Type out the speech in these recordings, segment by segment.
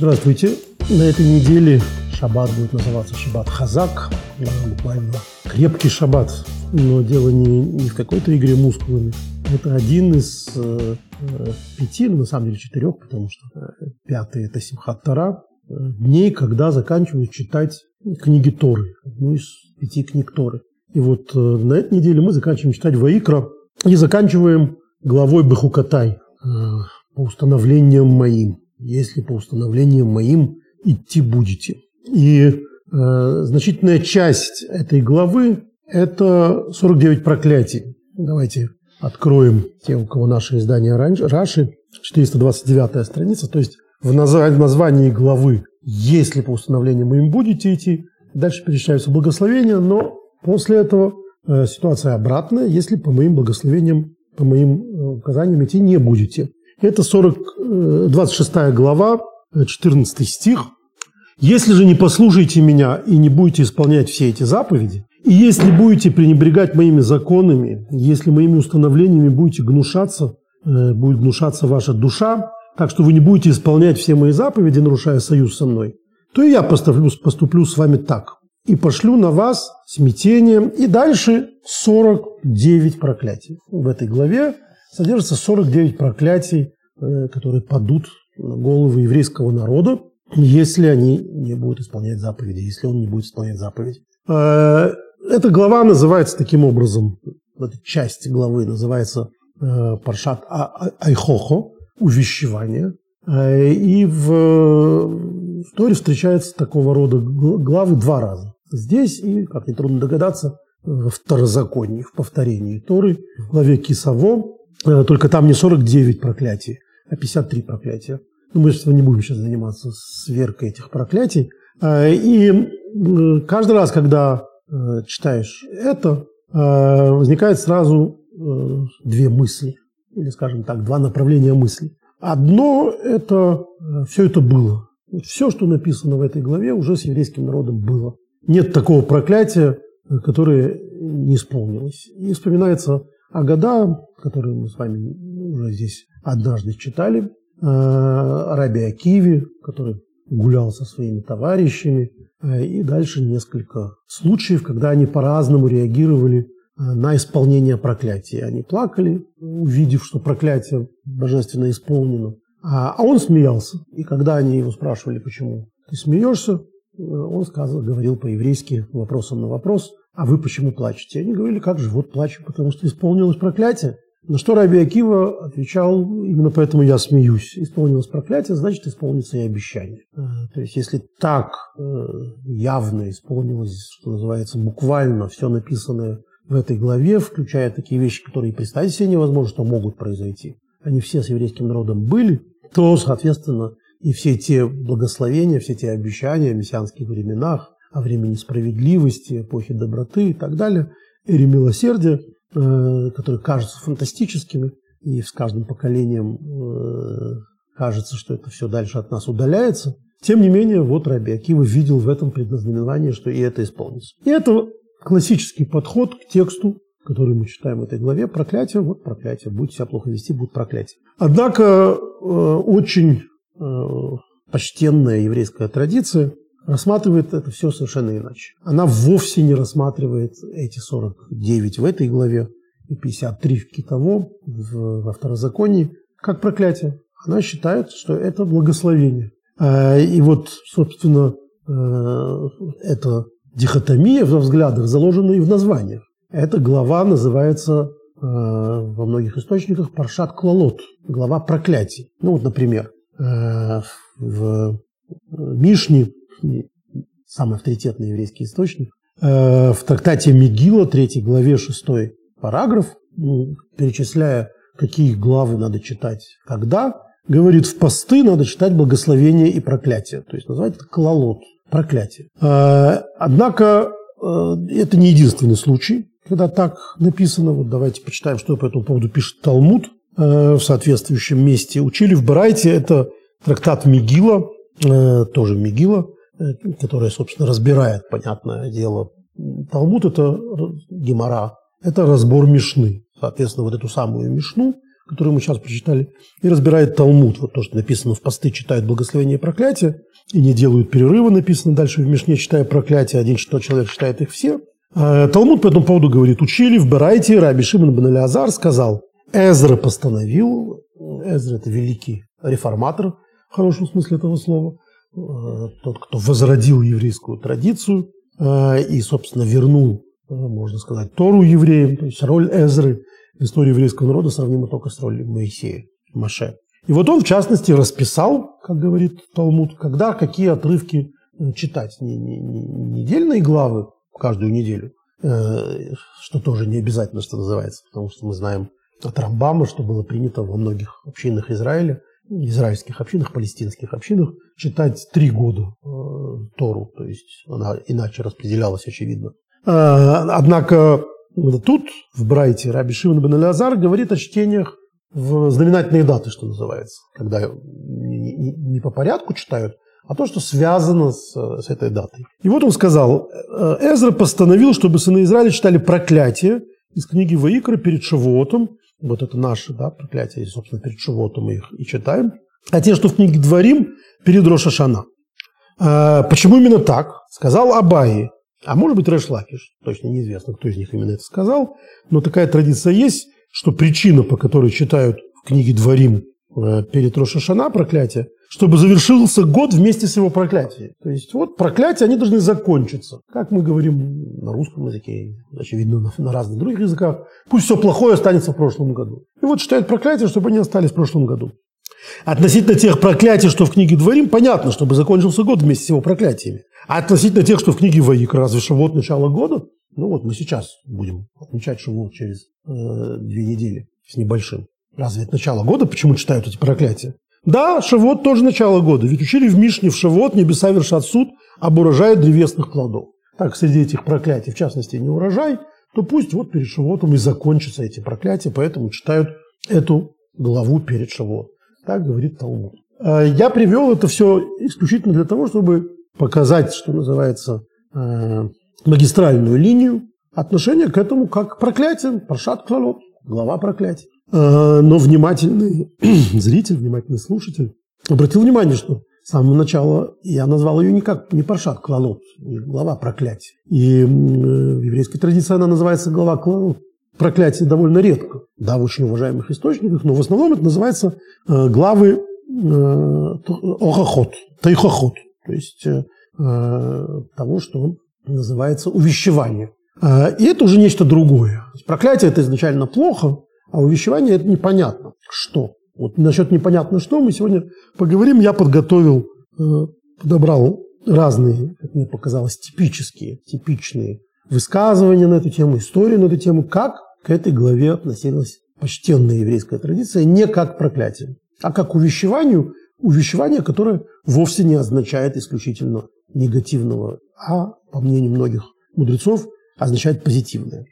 Здравствуйте. На этой неделе шаббат будет называться шаббат Хазак, буквально крепкий шаббат. Но дело не, не в какой-то игре мускулами. Это один из э, э, пяти, ну, на самом деле четырех, потому что э, пятый – это Симхат Тара, э, дней, когда заканчивают читать книги Торы, одну из пяти книг Торы. И вот э, на этой неделе мы заканчиваем читать Ваикра и заканчиваем главой Бехукатай, э, по установлениям моим, если по установлениям моим идти будете. И э, значительная часть этой главы – это 49 проклятий. Давайте откроем те, у кого наше издание Раши, 429 страница, то есть в названии главы «Если по установлениям моим будете идти», дальше перечисляются благословения, но после этого э, ситуация обратная, если по моим благословениям, по моим э, указаниям идти не будете. Это 40, 26 э, глава, 14 стих. «Если же не послушаете меня и не будете исполнять все эти заповеди, и если будете пренебрегать моими законами, если моими установлениями будете гнушаться, э, будет гнушаться ваша душа, так что вы не будете исполнять все мои заповеди, нарушая союз со мной, то и я поступлю, поступлю с вами так. И пошлю на вас смятение. И дальше 49 проклятий. В этой главе содержится 49 проклятий, э, которые падут на головы еврейского народа, если они не будут исполнять заповеди, если он не будет исполнять заповедь. Э, эта глава называется таким образом, эта часть главы называется э, Паршат а-, а-, Айхохо, увещевание. И в истории встречаются такого рода главы два раза. Здесь и, как нетрудно догадаться, в Второзаконии, в повторении Торы, в главе Кисаво, только там не 49 проклятий, а 53 проклятия. Ну, мы не будем сейчас заниматься сверкой этих проклятий. Э, и каждый раз, когда э, читаешь это, возникает сразу две мысли, или, скажем так, два направления мысли. Одно – это все это было. Все, что написано в этой главе, уже с еврейским народом было. Нет такого проклятия, которое не исполнилось. И вспоминается Агада, которую мы с вами уже здесь однажды читали, э, Раби Акиви, который гулял со своими товарищами, э, и дальше несколько случаев, когда они по-разному реагировали э, на исполнение проклятия. Они плакали, увидев, что проклятие божественно исполнено, а, а он смеялся. И когда они его спрашивали, почему ты смеешься, он сказал, говорил по-еврейски вопросом на вопрос, а вы почему плачете? Они говорили, как же, вот плачу, потому что исполнилось проклятие. На что Раби Акива отвечал, именно поэтому я смеюсь. Исполнилось проклятие, значит, исполнится и обещание. А, то есть, если так э, явно исполнилось, что называется, буквально все написанное в этой главе, включая такие вещи, которые представить себе невозможно, что могут произойти, они все с еврейским народом были, то, соответственно, и все те благословения, все те обещания о мессианских временах, о времени справедливости, эпохе доброты и так далее, эре милосердия, э, которые кажутся фантастическими, и с каждым поколением э, кажется, что это все дальше от нас удаляется. Тем не менее, вот Раби Акива видел в этом предназнаменование, что и это исполнится. И это классический подход к тексту, который мы читаем в этой главе. Проклятие, вот проклятие. Будете себя плохо вести, будет проклятие. Однако э, очень почтенная еврейская традиция рассматривает это все совершенно иначе. Она вовсе не рассматривает эти 49 в этой главе и 53 в Китово, в, во второзаконии, как проклятие. Она считает, что это благословение. А, и вот, собственно, э, эта дихотомия в взглядах заложена и в названиях. Эта глава называется э, во многих источниках Паршат Клалот, глава проклятий. Ну вот, например, э, в Мишне самый авторитетный еврейский источник. Э, в трактате Мигила, 3 главе, 6 параграф, ну, перечисляя, какие главы надо читать когда, говорит, в посты надо читать благословение и проклятие. То есть называть это кололот, проклятие. Э, однако э, это не единственный случай, когда так написано. Вот давайте почитаем, что по этому поводу пишет Талмуд в соответствующем месте. Учили в Барайте, это трактат Мигила, тоже Мигила, которая, собственно, разбирает, понятное дело. Талмуд – это гемора, это разбор Мишны. Соответственно, вот эту самую Мишну, которую мы сейчас прочитали, и разбирает Талмуд. Вот то, что написано в посты, читают благословение и проклятие, и не делают перерыва, написано дальше в Мишне, читая проклятие, один что человек читает их все. А, Талмуд по этому поводу говорит, учили в Барайте, Раби Шимон бен Азар сказал, Эзра постановил, Эзра – это великий реформатор, в хорошем смысле этого слова, э, тот, кто возродил еврейскую традицию э, и, собственно, вернул, э, можно сказать, Тору евреям, то есть роль Эзры в истории еврейского народа сравнима только с ролью Моисея, Маше. И вот он, в частности, расписал, как говорит Талмуд, когда какие отрывки читать. Не, не, не недельные главы каждую неделю, что тоже не обязательно, что называется, потому что мы знаем от Рамбама, что было принято во многих общинах Израиля, израильских общинах, палестинских общинах, читать три года э, Тору, то есть она иначе распределялась, очевидно. Э, однако тут, в Брайте, Раби Шимон бен Элязар говорит о чтениях в знаменательные даты, что называется, когда не, не, не по порядку читают, а то, что связано с, с этой датой. И вот он сказал, «Э, Эзра постановил, чтобы сыны Израиля читали проклятие из книги Ваикра перед Шавуотом, вот это наше да, проклятие, собственно, перед Шивотом их и читаем. А те, что в книге Дворим, перед Рошашана. А, почему именно так? Сказал Абаи. А может быть, Рэш Лакиш. Точно неизвестно, кто из них именно это сказал. Но такая традиция есть, что причина, по которой читают в книге Дворим э, перед Рошашана проклятие, чтобы завершился год вместе с его проклятием. То есть вот проклятия, они должны закончиться. Как мы говорим на русском языке, очевидно, на, на разных других языках. Пусть все плохое останется в прошлом году. И вот читают проклятия, чтобы они остались в прошлом году. Относительно тех проклятий, что в книге Дворим, понятно, чтобы закончился год вместе с его проклятиями. А относительно тех, что в книге Ваик, разве что вот начало года, ну вот мы сейчас будем отмечать Шавуот через э, две недели с небольшим. Разве это начало года? Почему читают эти проклятия? Да, Шавот тоже начало года, ведь учили в Мишне в Шавот небеса вершат суд об урожае древесных плодов. Так, среди этих проклятий, в частности, не урожай, то пусть вот перед Шавотом и закончатся эти проклятия, поэтому читают эту главу перед Шавот. Так говорит Талмуд. А, я привел это все исключительно для того, чтобы показать, что называется, э, магистральную линию отношения к этому как к проклятиям, паршат клалот, глава проклятий. Э, но внимательный зритель, внимательный слушатель обратил внимание, что с самого начала я назвал ее не как не Паршат Клалот, глава проклятия. И в еврейской традиции она называется глава Клалот. Проклятие довольно редко, да, в очень уважаемых источниках, но в основном это называется э, главы э, Охохот, Тайхохот, то есть того, что называется увещевание. И это уже нечто другое. Проклятие – это изначально плохо, а увещевание – это непонятно что. Вот насчет непонятно что мы сегодня поговорим. Я подготовил, э, подобрал разные, как мне показалось, типические, типичные высказывания на эту тему, истории на эту тему, как к этой главе относилась почтенная еврейская традиция, не как к проклятию, а как увещеванию, увещевание, которое вовсе не означает исключительно негативного, а, по мнению многих мудрецов, означает позитивное.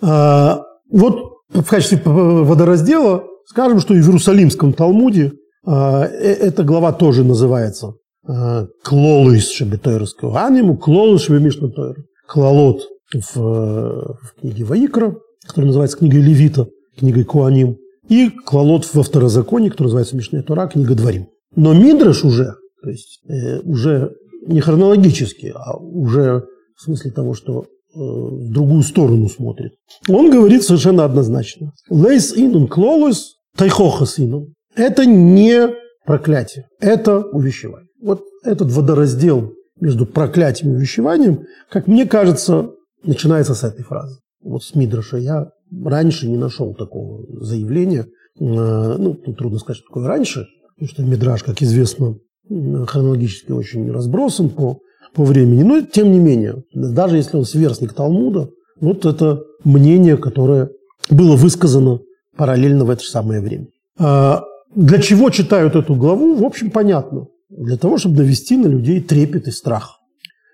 А, вот в качестве водораздела скажем, что и в Иерусалимском Талмуде а, э, эта глава тоже называется а, קללות שבתורת כהנים, קללות שבמשנה תורה. קללות в, в книге Ваикра, которая называется книгой Левита, книгой כהנים, и קללות во Второзаконии, который называется משנה תורה, книга Дворим. Но Мидраш уже, то есть э, уже не хронологически, а уже в смысле того, что Э, в другую сторону смотрит. Он говорит совершенно однозначно. לית אינון קללות תוכחות אינון. Это не проклятие, это увещевание. Вот этот водораздел между проклятием и увещеванием, как мне кажется, начинается с этой фразы. Вот с Мидраша я раньше не нашел такого заявления. Э, ну, тут трудно сказать, что такое раньше, потому что Мидраш, как известно, хронологически очень разбросан по по времени. Но тем не менее, даже если он сверстник Талмуда, вот это мнение, которое было высказано параллельно в это же самое время. А для чего читают эту главу, в общем, понятно. Для того, чтобы навести на людей трепет и страх.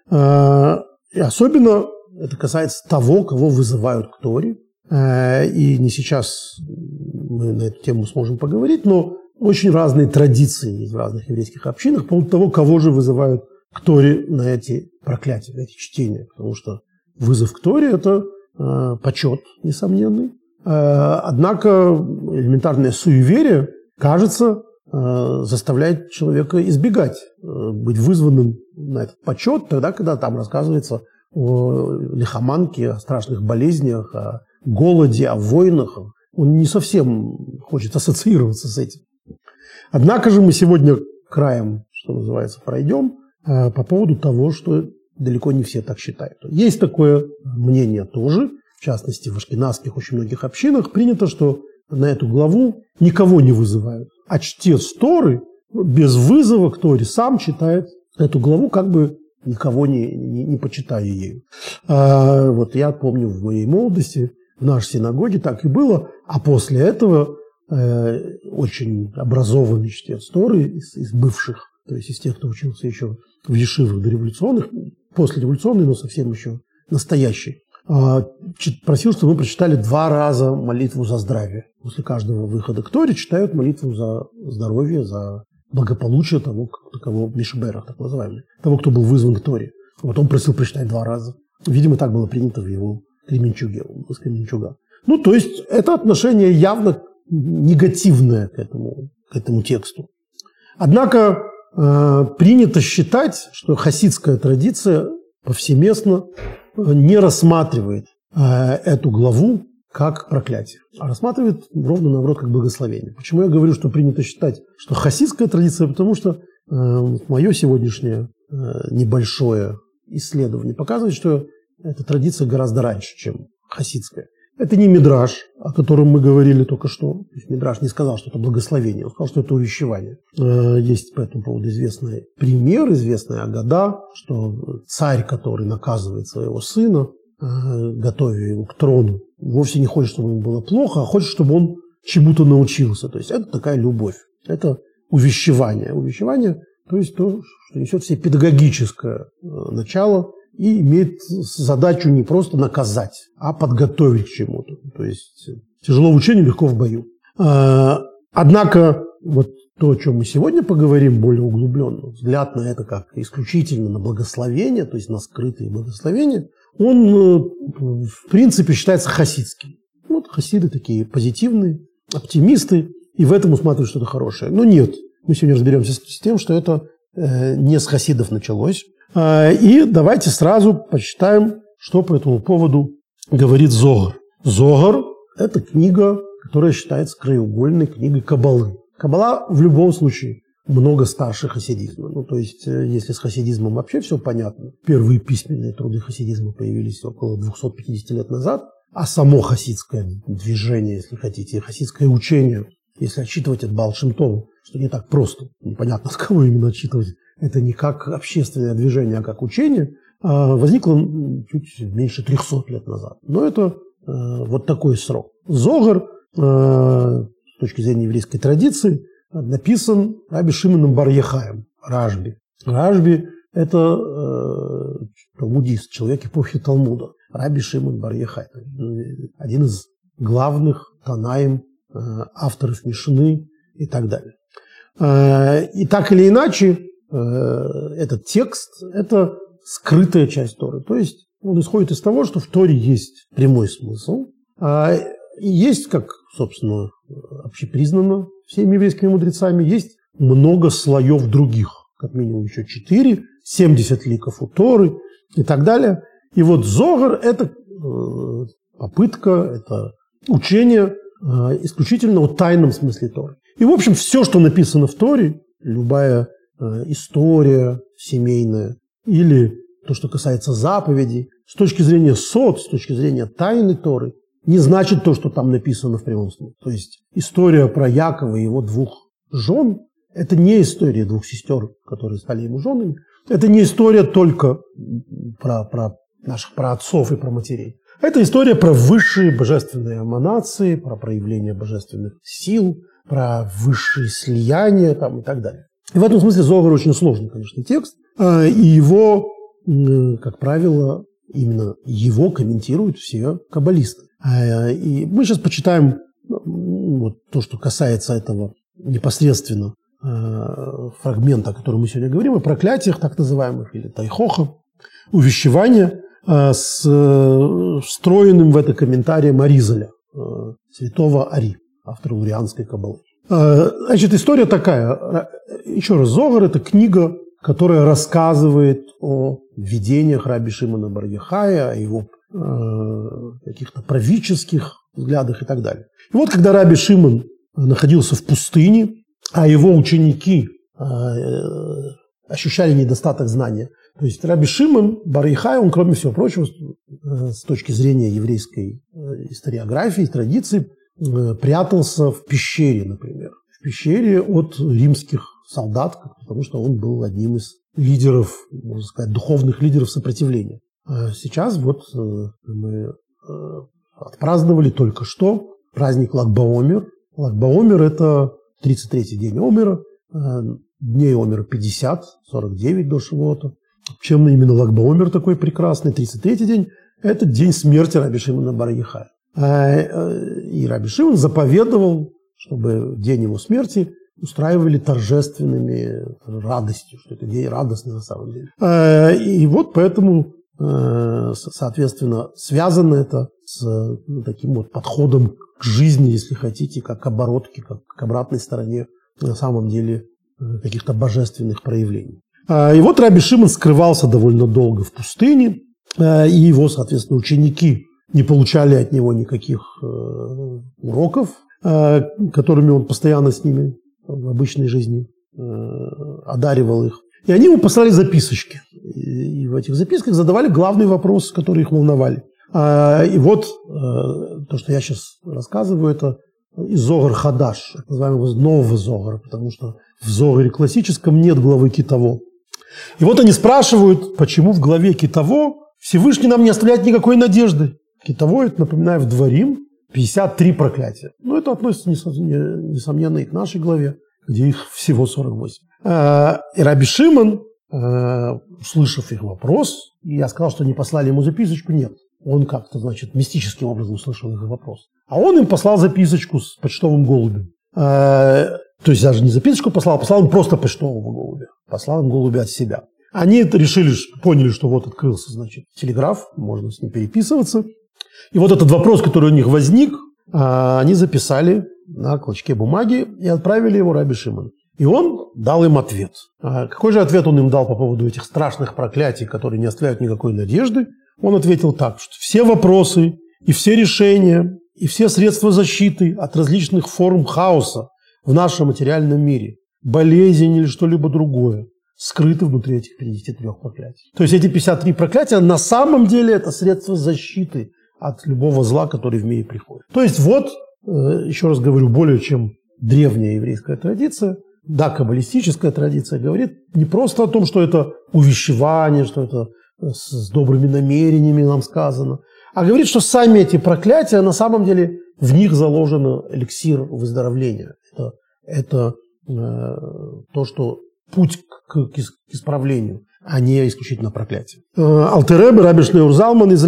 А, и особенно это касается того, кого вызывают к Торе. А, и не сейчас мы на эту тему сможем поговорить, но очень разные традиции есть в разных еврейских общинах по поводу того, кого же вызывают к Торе на эти проклятия, на эти чтения, потому что вызов к Торе – это э, почет несомненный, Однако элементарное суеверие, кажется, заставляет человека избегать быть вызванным на этот почет тогда, когда там рассказывается о лихоманке, о страшных болезнях, о голоде, о войнах. Он не совсем хочет ассоциироваться с этим. Однако же мы сегодня краем, что называется, пройдем по поводу того, что далеко не все так считают. Есть такое мнение тоже, в частности, в ашкенадских очень многих общинах принято, что на эту главу никого не вызывают, а чтец Торы без вызова к Торе сам читает эту главу, как бы никого не, не, не почитая ею. А, вот я помню в моей молодости в нашей синагоге так и было, а после этого э, очень образованный чтец Торы из, из бывших, то есть из тех, кто учился еще в ешивах дореволюционных, после революционной, но совсем еще настоящий, а, просил, чтобы мы прочитали два раза молитву за здравие. После каждого выхода к Торе читают молитву за здоровье, за благополучие того, кого Мишберах, так называемый, того, кто был вызван к Торе. Вот он просил прочитать два раза. Видимо, так было принято в его Кременчуге, он был Кременчуга. Ну, то есть это отношение явно негативное к этому, к этому тексту. Однако Э, принято считать, что хасидская традиция повсеместно э, не рассматривает э, эту главу как проклятие, а рассматривает ровно наоборот как благословение. Почему я говорю, что принято считать, что хасидская традиция, потому что мое сегодняшнее небольшое исследование показывает, что эта традиция гораздо раньше, чем хасидская. Это не мидраж, о котором мы говорили только что. Мидраж не сказал, что это благословение, он сказал, что это увещевание. Э, есть по этому поводу известный пример, известная Агада, что царь, который наказывает своего сына, э, готовя его к трону, вовсе не хочет, чтобы ему было плохо, а хочет, чтобы он чему-то научился. То есть это такая любовь, это увещевание. Увещевание, то есть то, что несет в себе педагогическое э, начало – и имеет задачу не просто наказать, а подготовить к чему-то. То есть тяжело в учении, легко в бою. А, однако вот то, о чем мы сегодня поговорим более углубленно, взгляд на это как исключительно на благословение, то есть на скрытые благословения, он э, в принципе считается хасидским. Вот хасиды такие позитивные, оптимисты, и в этом усматривают что-то хорошее. Но нет, мы сегодня разберемся с тем, что это э, не с хасидов началось, а, и давайте сразу почитаем, что по этому поводу говорит Зогар. Зогар – это книга, которая считается краеугольной книгой Кабалы. Кабала в любом случае много старше хасидизма. Ну, то есть, э, если с хасидизмом вообще все понятно, первые письменные труды хасидизма появились около 250 лет назад, а само хасидское движение, если хотите, хасидское учение, если отчитывать от Балшемтова, что не так просто, непонятно, с кого именно отчитывать, это не как общественное движение, а как учение, а, возникло чуть меньше 300 лет назад. Но это э, вот такой срок. Зогар, э, с точки зрения еврейской традиции, написан Раби Шимоном Барьехаем, Ражби. Ражби – это э, талмудист, человек эпохи Талмуда. Раби Шимон Барьехай, один из главных танаем, авторов Мишны и так далее. И так или иначе, Э, этот текст – это скрытая часть Торы. То есть он исходит из того, что в Торе есть прямой смысл, а есть, как, собственно, общепризнано всеми еврейскими мудрецами, есть много слоев других, как минимум еще четыре, 70 ликов у Торы и так далее. И вот Зогар – это э, попытка, это учение э, исключительно о тайном смысле Торы. И, в общем, все, что написано в Торе, любая Э, история семейная или то, что касается заповедей, с точки зрения сот, с точки зрения тайны Торы, не значит то, что там написано в прямом смысле. То есть история про Якова и его двух жен – это не история двух сестер, которые стали ему женами. Это не история только про, про наших праотцов и про матерей. Это история про высшие божественные эманации, про проявление божественных сил, про высшие слияния там, и так далее. И в этом смысле Зогар очень сложный, конечно, текст. А, и его, как правило, именно его комментируют все каббалисты. А, и мы сейчас почитаем вот то, что касается этого непосредственно а, фрагмента, о котором мы сегодня говорим, о проклятиях так называемых, или тайхоха, увещевания с встроенным в это комментарием Аризаля. святого Ари, автора Урианской кабалы. Значит, история такая. Еще раз, Зогар – это книга, которая рассказывает о видениях Раби Шимона Барьяхая, о его каких-то правительских взглядах и так далее. И вот когда Раби Шимон находился в пустыне, а его ученики ощущали недостаток знания. То есть Раби Шимон Барихай, он, кроме всего прочего, э, с точки зрения еврейской э, историографии, традиции, э, прятался в пещере, например. В пещере от римских солдат, потому что он был одним из лидеров, можно сказать, духовных лидеров сопротивления. А сейчас вот мы отпраздновали только что праздник Лагбаомер. Лагбаомер – это 33-й день Омера, дней Омера 50, 49 до Шивота. Чем именно Лагбаомер такой прекрасный, 33-й день – это день смерти Раби Шимона бар э, И Раби Шимон заповедовал, чтобы день его смерти устраивали торжественными радостью, что это день радостный на самом деле. А, и вот поэтому, э, соответственно, связано это с ну, таким вот подходом к жизни, если хотите, как к оборотке, как к обратной стороне на самом деле Э, каких-то божественных проявлений. И вот Раби Шимон скрывался довольно долго в пустыне, э, и его, соответственно, ученики не получали от него никаких э, уроков, которыми он постоянно с ними в обычной жизни одаривал их. И они ему послали записочки. И в этих записках задавали главные вопросы, которые их волновали. А, и вот то, что я сейчас рассказываю, это Зогар Хадаш, называемого нового Зогара, потому что в Зогаре классическом нет главы Китово. И вот они спрашивают, почему в главе Китово Всевышний нам не оставляет никакой надежды. Китово, это, напоминаю, в Дворим 53 проклятия. Но это относится, несомненно, и к нашей главе, где их всего 48. А, и Раби Шимон, а, услышав их вопрос, я сказал, что не послали ему записочку, нет. Он как-то, значит, мистическим образом услышал их вопрос. А он им послал записочку с почтовым голубем. А, то есть даже не записочку послал, послал им просто почтового голубя. Послал им голубя от себя. Они решили, поняли, что вот открылся, значит, телеграф, можно с ним переписываться. И вот этот вопрос, который у них возник, а, они записали на клочке бумаги и отправили его Раби Шимон. И он дал им ответ. А какой же ответ он им дал по поводу этих страшных проклятий, которые не оставляют никакой надежды? Он ответил так, что все вопросы и все решения и все средства защиты от различных форм хаоса в нашем материальном мире, болезнь или что-либо другое, скрыты внутри этих 53 проклятий. То есть эти 53 проклятия на самом деле это средство защиты от любого зла, который в мире приходит. То есть вот, э, еще раз говорю, более чем древняя еврейская традиция, да, каббалистическая традиция говорит не просто о том, что это увещевание, что это с добрыми намерениями нам сказано, а говорит, что сами эти проклятия, на самом деле, в них заложен эликсир выздоровления. Это, это э, то, что путь к, к исправлению, а не исключительно проклятие. Э, Алтеребе, Раби Шлеур Залман из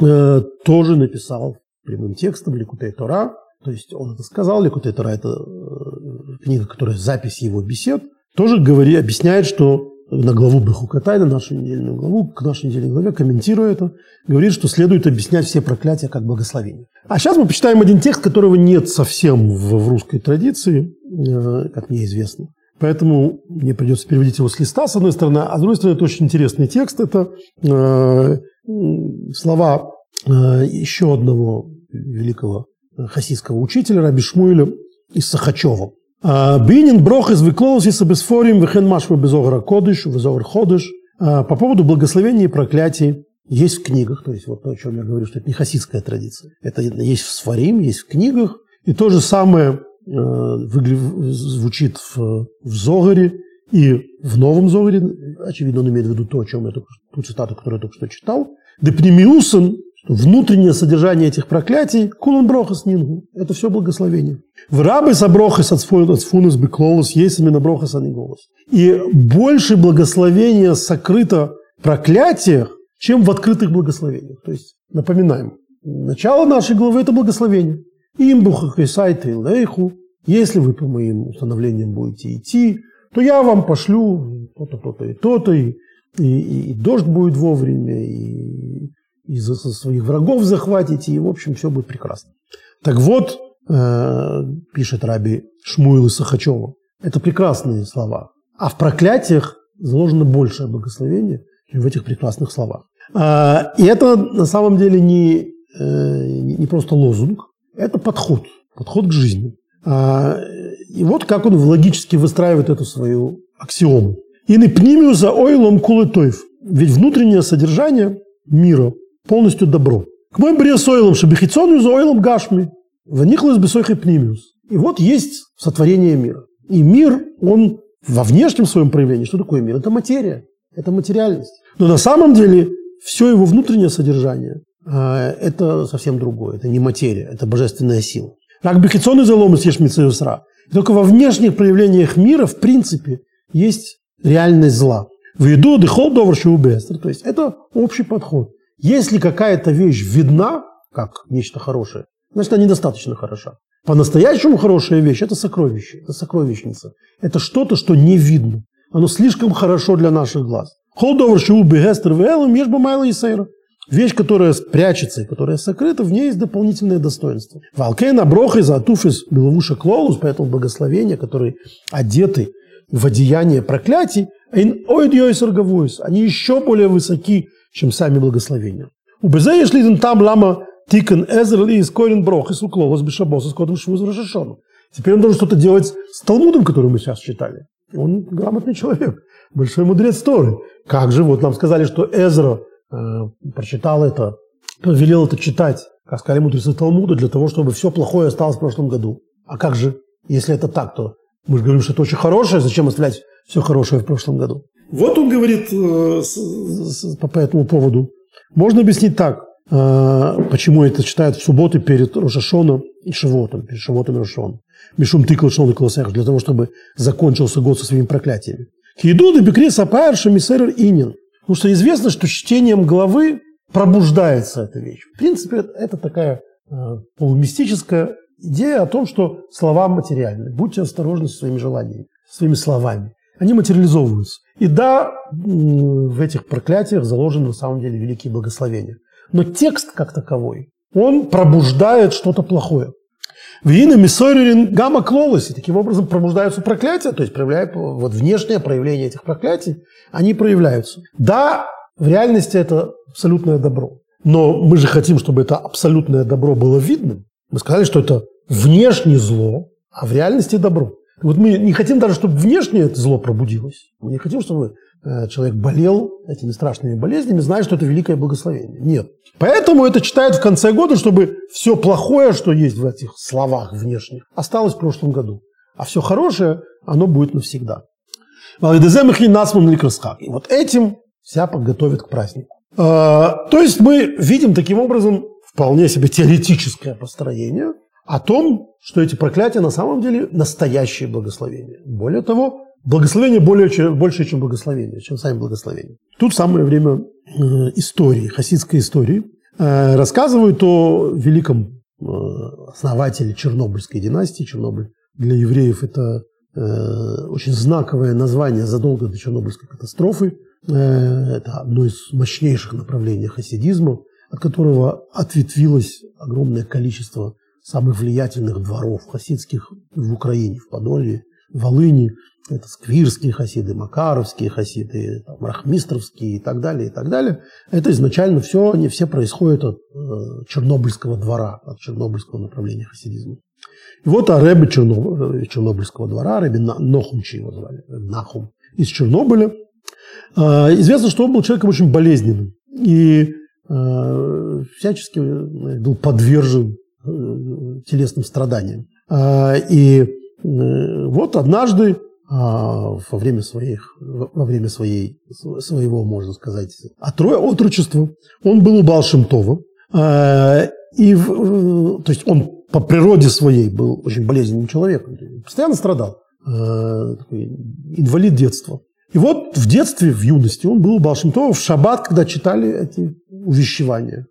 э, тоже написал прямым текстом Ликутей Тора, то есть он это сказал, Ликутей Тора – это э, книга, которая запись его бесед, тоже говори, объясняет, что на главу Бехукатай, на нашу недельную главу, к нашей недельной главе, комментируя это, говорит, что следует объяснять все проклятия как благословение. А сейчас мы почитаем один текст, которого нет совсем в, в русской традиции, э, как мне известно. Поэтому мне придется переводить его с листа, с одной стороны, а с другой стороны, это очень интересный текст. Это э, слова э, еще одного великого хасидского учителя, Раби Шмуэля из Сахачева. А, Бинин брох из выклоусиса бесфорим вехен машва безогра кодыш, безогр ходыш. А, по поводу благословений и проклятий есть в книгах, то есть вот то, о чем я говорю, что это не хасидская традиция. Это есть в Сфарим, есть в книгах. И то же самое э, звучит в, в Зогаре и в Новом Зогаре. Очевидно, он имеет в виду то, о чем я только, ту цитату, которую я только что читал. Депнемиусен внутреннее содержание этих проклятий, кулан брохас нингу, это все благословение. В рабы соброхас от фунус беклолос, есть именно брохас голос. И больше благословения сокрыто в проклятиях, чем в открытых благословениях. То есть, напоминаем, начало нашей главы – это благословение. Имбуха сайты лейху, если вы по моим установлениям будете идти, то я вам пошлю то-то, то-то и то-то, и, и, и дождь будет вовремя, и из-за своих врагов захватите, и, в общем, все будет прекрасно. Так вот, э, пишет Раби Шмуил из Сахачева, это прекрасные слова. А в проклятиях заложено большее благословение, чем в этих прекрасных словах. А, и это на самом деле не, э, не просто лозунг, это подход, подход к жизни. А, и вот как он логически выстраивает эту свою аксиому. И не за ойлом кулетоев. Ведь внутреннее содержание мира полностью добро. К моим бре с ойлом шабихицону за ойлом гашми. Ваниклас бесойхи пнимиус. И вот есть сотворение мира. И мир, он во внешнем своем проявлении, что такое мир? Это материя, это материальность. Но на самом деле все его внутреннее содержание а, – это совсем другое. Это не материя, это божественная сила. Рак бехицон и залом съешь мицеюсра. Только во внешних проявлениях мира, в принципе, есть реальность зла. В еду дыхол доварши То есть это общий подход. Если какая-то вещь видна, как нечто хорошее, значит, она недостаточно хороша. По-настоящему хорошая вещь – это сокровище, это сокровищница. Это что-то, что не видно. Оно слишком хорошо для наших глаз. Холдовар шиу бегестер вэлом ешба майла и сейра. Вещь, которая прячется и которая сокрыта, в ней есть дополнительное достоинство. Валкейна броха за атуфис беловуша клолус, поэтому благословения, которые одеты в одеяние проклятий, они еще более высоки, чем сами благословения. У Безея шли там лама тикан эзер и скорин брох и суклолос бешабоса с кодом швуз рашишону. Теперь он должен что-то делать с Талмудом, который мы сейчас читали. Он грамотный человек, большой мудрец Торы. Как же, вот нам сказали, что Эзра э, прочитал это, велел это читать, как сказали мудрецы Талмуда, для того, чтобы все плохое осталось в прошлом году. А как же, если это так, то мы же говорим, что это очень хорошее, зачем оставлять все хорошее в прошлом году? Вот он говорит э, по, этому поводу. Можно объяснить так, э, почему это читают в субботы перед Рошашоном и Шивотом, перед Шивотом и Рошоном. Мишум тыкал шон и для того, чтобы закончился год со своими проклятиями. Хидуды бекрис апарша мисерер инин. Потому что известно, что чтением главы пробуждается эта вещь. В принципе, это такая э, полумистическая идея о том, что слова материальны. Будьте осторожны со своими желаниями, своими словами. Они материализовываются. И да, в этих проклятиях заложены на самом деле великие благословения. Но текст как таковой, он пробуждает что-то плохое. Вина миссорин гамма клолоси. Таким образом пробуждаются проклятия, то есть проявляют, вот внешнее проявление этих проклятий, они проявляются. Да, в реальности это абсолютное добро. Но мы же хотим, чтобы это абсолютное добро было видным. Мы сказали, что это внешнее зло, а в реальности добро. Вот мы не хотим даже, чтобы внешнее это зло пробудилось. Мы не хотим, чтобы э, человек болел этими страшными болезнями, зная, что это великое благословение. Нет. Поэтому это читают в конце года, чтобы все плохое, что есть в этих словах внешних, осталось в прошлом году. А все хорошее, оно будет навсегда. И вот этим вся подготовит к празднику. А, то есть мы видим таким образом вполне себе теоретическое построение о том, что эти проклятия на самом деле настоящие благословения. Более того, благословение более, больше, чем благословение, чем сами благословения. Тут самое время э, истории, хасидской истории. Э, рассказывают о великом э, основателе Чернобыльской династии. Чернобыль для евреев это очень знаковое название задолго до Чернобыльской катастрофы. Это одно из мощнейших направлений хасидизма, от которого ответвилось огромное количество самых влиятельных дворов хасидских в Украине, в Подолье, в Волыни. Это сквирские хасиды, макаровские хасиды, там, рахмистровские и так далее, и так далее. Это изначально все, они все происходят от э, Чернобыльского двора, от Чернобыльского направления хасидизма. И вот Ареби Черноб... Э, Чернобыльского двора, Ареби Нохумчи его звали, Нахум, из Чернобыля. Э, известно, что он был человеком очень болезненным и э, всячески э, был подвержен э, телесным страданиям. Э, и Э, вот однажды а, во время своих, во время своей, своего, можно сказать, отрочества, он был у Балшемтова, а, и, то есть он по природе своей был очень болезненным человеком, постоянно страдал, а, такой инвалид детства. И вот в детстве, в юности он был у Балшемтова в шаббат, когда читали эти увещевания.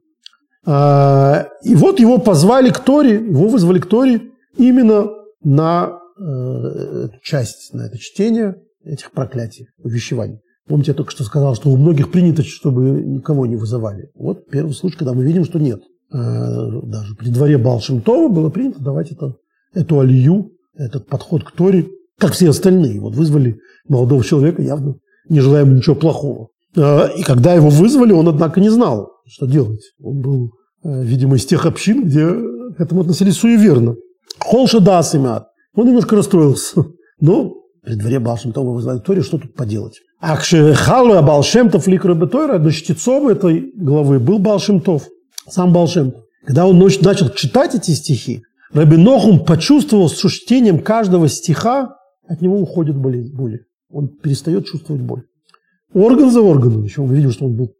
И вот его позвали к Торе, его вызвали к Торе именно на э, часть, на это чтение этих проклятий, увещеваний. Помните, я только что сказал, что у многих принято, чтобы никого не вызывали. Вот первый случай, когда мы видим, что нет. даже при дворе Балшемтова было принято давать это, эту алию, этот подход к Торе, как все остальные. Вот вызвали молодого человека, явно не желая ему ничего плохого. И когда его вызвали, он, однако, не знал, что делать. Он был, видимо, из тех общин, где к этому относились суеверно. Холша дас имят. Он немножко расстроился. Но при дворе Балшемтова вызвали Торе, что тут поделать? Акшехалу Балшемтов ликра Бетойра, но чтецом этой главы был Балшемтов, сам Балшемтов. Когда он начал читать эти стихи, Рабинохум почувствовал, что чтением каждого стиха от него уходит боли. Он перестает чувствовать боль. Орган за органом. Еще мы видим, что он был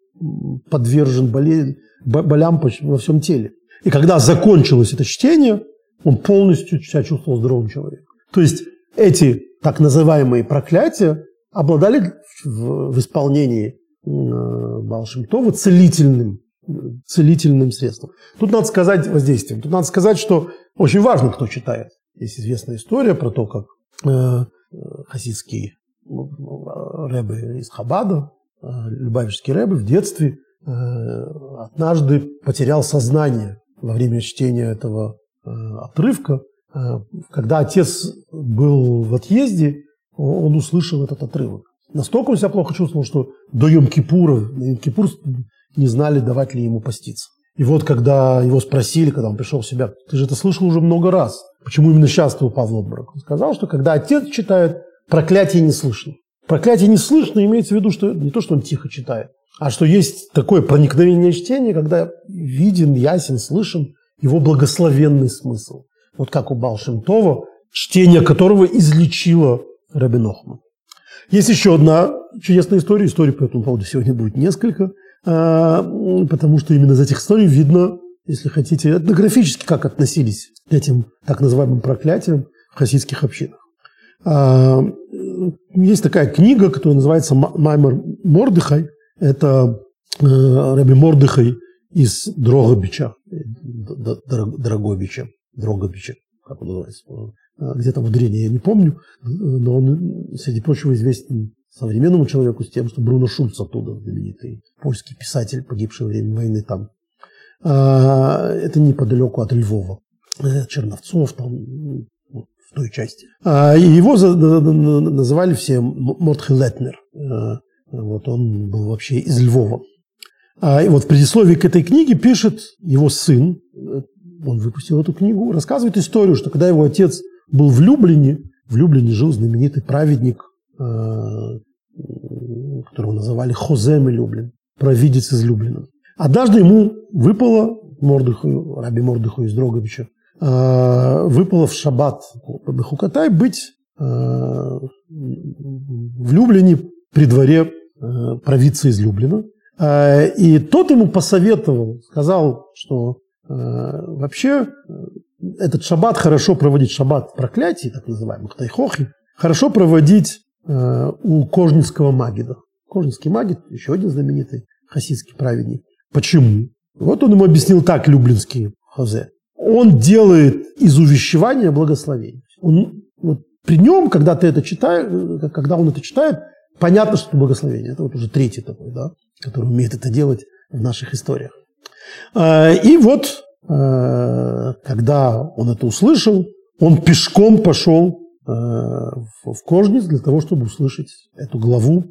подвержен боле, болям во всем теле. И когда закончилось это чтение, он полностью себя чувствовал здоровым человеком. То есть эти так называемые проклятия обладали в, в исполнении э, Балшемтова целительным, целительным средством. Тут надо сказать воздействием. Тут надо сказать, что очень важно, кто читает. Есть известная история про то, как э, хасидский рэбы из Хабада, э, Любавичский рэбы в детстве э, однажды потерял сознание во время чтения этого э, отрывка. Э, когда отец был в отъезде, он услышал этот отрывок. Настолько он себя плохо чувствовал, что до Йом-Кипура, Йом-Кипур не знали, давать ли ему поститься. И вот когда его спросили, когда он пришел в себя, ты же это слышал уже много раз, почему именно сейчас ты упал в обморок? Он сказал, что когда отец читает, проклятие не слышно. Проклятие не слышно имеется в виду, что не то, что он тихо читает, а что есть такое проникновение чтения, когда виден, ясен, слышен его благословенный смысл. Вот как у Балшемтова, чтение которого излечило Рабинохма. Есть еще одна чудесная история. Историй по этому поводу сегодня будет несколько, а, потому что именно из этих историй видно, если хотите, этнографически, как относились к этим так называемым проклятиям в хасидских общинах. А, есть такая книга, которая называется «Маймер Мордыхай». Это э, Раби Мордыхай из Дрогобича, Дрогобича, Дрогобича, как он называется, а, где-то в Дрене, я не помню, но он, среди прочего, известен современному человеку с тем, что Бруно Шульц оттуда, знаменитый польский писатель, погибший во время войны там. А, это неподалеку от Львова. Э, Черновцов там, в той части. А, его называли все Мортхе Летнер. А, вот он был вообще из Львова. И вот в предисловии к этой книге пишет его сын, он выпустил эту книгу, рассказывает историю, что когда его отец был в Люблине, в Люблине жил знаменитый праведник, э, которого называли Хозем Люблин, провидец из Люблина. Однажды ему выпало, Мордыху, раби Мордыху из Дроговича, э, выпало в шаббат Бехукатай быть э, в Люблине при дворе провидца из Люблина. И тот ему посоветовал, сказал, что вообще этот шаббат хорошо проводить, шаббат проклятий, так называемых тайхохи, хорошо проводить э, у Кожницкого Магида. Кожницкий Магид, еще один знаменитый хасидский праведник. Почему? Вот он ему объяснил так, люблинский Хозе. Он делает из увещевания благословение. Он, вот при нем, когда ты это читаешь, э, когда он это читает, понятно, что это благословение. Это вот уже третий такой, да, который умеет это делать в наших историях. Э, и вот Э, когда он это услышал, он пешком пошел э, в Кожниц для того, чтобы услышать эту главу.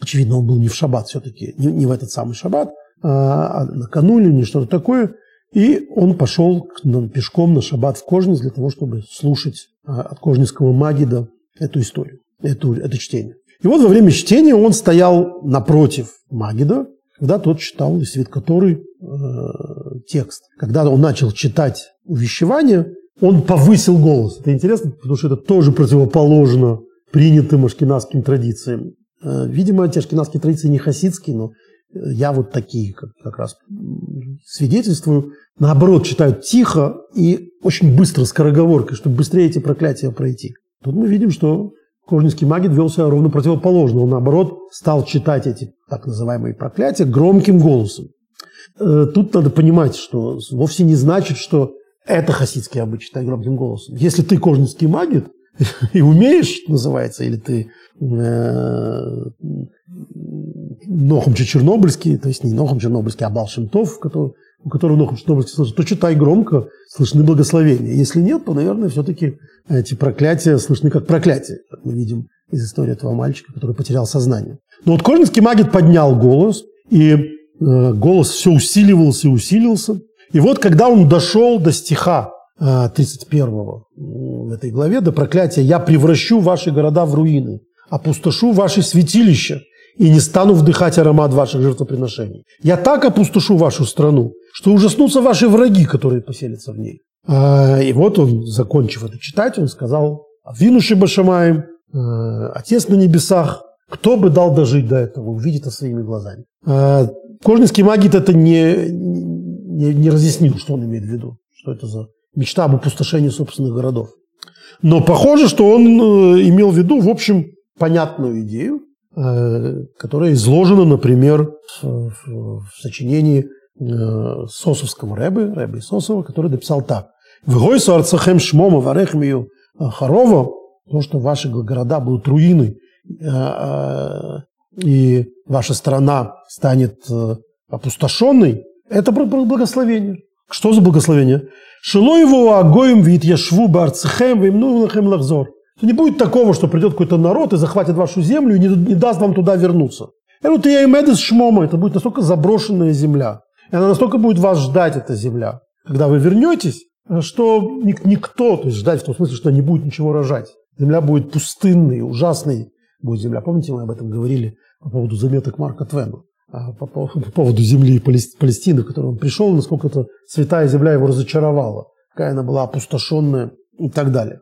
Очевидно, он был не в шаббат все-таки, не в этот самый шаббат, а накануне, не что-то такое. И он пошел пешком на шаббат в Кожниц для того, чтобы слушать от Кожницкого Магида эту историю, эту, это чтение. И вот во время чтения он стоял напротив Магида, когда тот читал, и свет который э, текст. Когда он начал читать увещевание, он повысил голос. Это интересно, потому что это тоже противоположно принятым ашкенадским традициям. Э, видимо, эти ашкенадские традиции не хасидские, но я вот такие как, как раз свидетельствую. Наоборот, читают тихо и очень быстро, скороговоркой, чтобы быстрее эти проклятия пройти. Тут мы видим, что Кожницкий магит вел себя ровно противоположно. Он, наоборот, стал читать эти так называемые проклятия громким голосом. Э, тут надо понимать, что вовсе не значит, что это хасидский обычай читать громким голосом. Если ты кожницкий магит и умеешь, называется, или ты э, Нохом Чернобыльский, то есть не Нохом Чернобыльский, а который у которого ног Шнобельский слышит, то читай громко, слышны благословения. Если нет, то, наверное, все-таки эти проклятия слышны как проклятие, как мы видим из истории этого мальчика, который потерял сознание. Но вот Кожинский магит поднял голос, и э, голос все усиливался и усиливался. И вот когда он дошел до стиха 31 в этой главе, до проклятия «Я превращу ваши города в руины, опустошу ваши святилища и не стану вдыхать аромат ваших жертвоприношений. Я так опустошу вашу страну, что ужаснутся ваши враги, которые поселятся в ней». А, и вот он, закончив это читать, он сказал «Винуши Башамаем, э, Отец на небесах, кто бы дал дожить до этого, увидеть это своими глазами». А, Кожнинский магит это не, не, не разъяснил, что он имеет в виду, что это за мечта об опустошении собственных городов. Но похоже, что он э, имел в виду, в общем, понятную идею, э, которая изложена, например, в, сочинении э, Сосовского Рэбы, Рэбы Сосова, который написал так. «Вгойсу арцахем шмома варехмию харова», то, что ваши города будут руины, и ваша страна станет опустошенной, это благословение. Что за благословение? Шило его агоим вид яшву барцехем вимнухем лахзор. Не будет такого, что придет какой-то народ и захватит вашу землю и не, не даст вам туда вернуться. Это я имею шмома, это будет настолько заброшенная земля. И она настолько будет вас ждать, эта земля. Когда вы вернетесь, что никто, то есть ждать в том смысле, что не будет ничего рожать. Земля будет пустынной, ужасной будет земля. Помните, мы об этом говорили по поводу заметок Марка Твена? А, по, по, по поводу земли Палестины, в которую он пришел, насколько эта святая земля его разочаровала, какая она была опустошенная и так далее.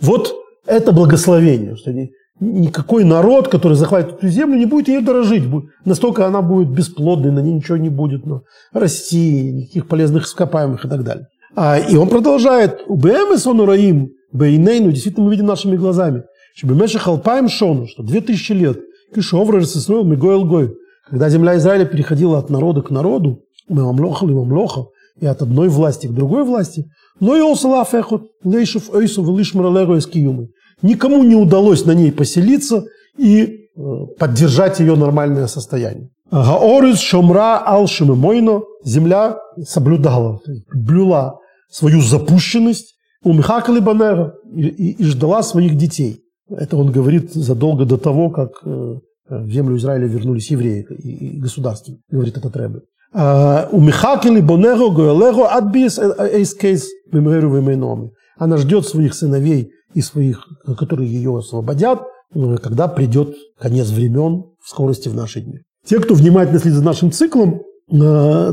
Вот это благословение, что ни, никакой народ, который захватит эту землю, не будет ее дорожить. Настолько она будет бесплодной, на ней ничего не будет но расти, никаких полезных ископаемых и так далее. А, и он продолжает, «Убеэмес он ураим, бейнейну», действительно мы видим нашими глазами, что «Бемеша халпаем шону», что две тысячи лет, «Кишовра ресесной мигоэл гой», когда земля Израиля переходила от народа к народу, мы мамлоха ли мамлоха, и от одной власти к другой власти, но и осалафехот, лейшев эйсу велишмаралеру из киюмы. Никому не удалось на ней поселиться и э, поддержать ее нормальное состояние. Гаорис шомра ал мойно, земля соблюдала, блюла свою запущенность, умхакали банера и, и, и ждала своих детей. Это он говорит задолго до того, как э, в землю Израиля вернулись евреи и государство, говорит этот Рэбе. А, у Михакели Бонего Гоэлего Адбис Эйскейс Мемреру. Она ждет своих сыновей и своих, которые ее освободят, э, когда придет конец времен в скорости в наши дни. Те, кто внимательно следит за нашим циклом, э,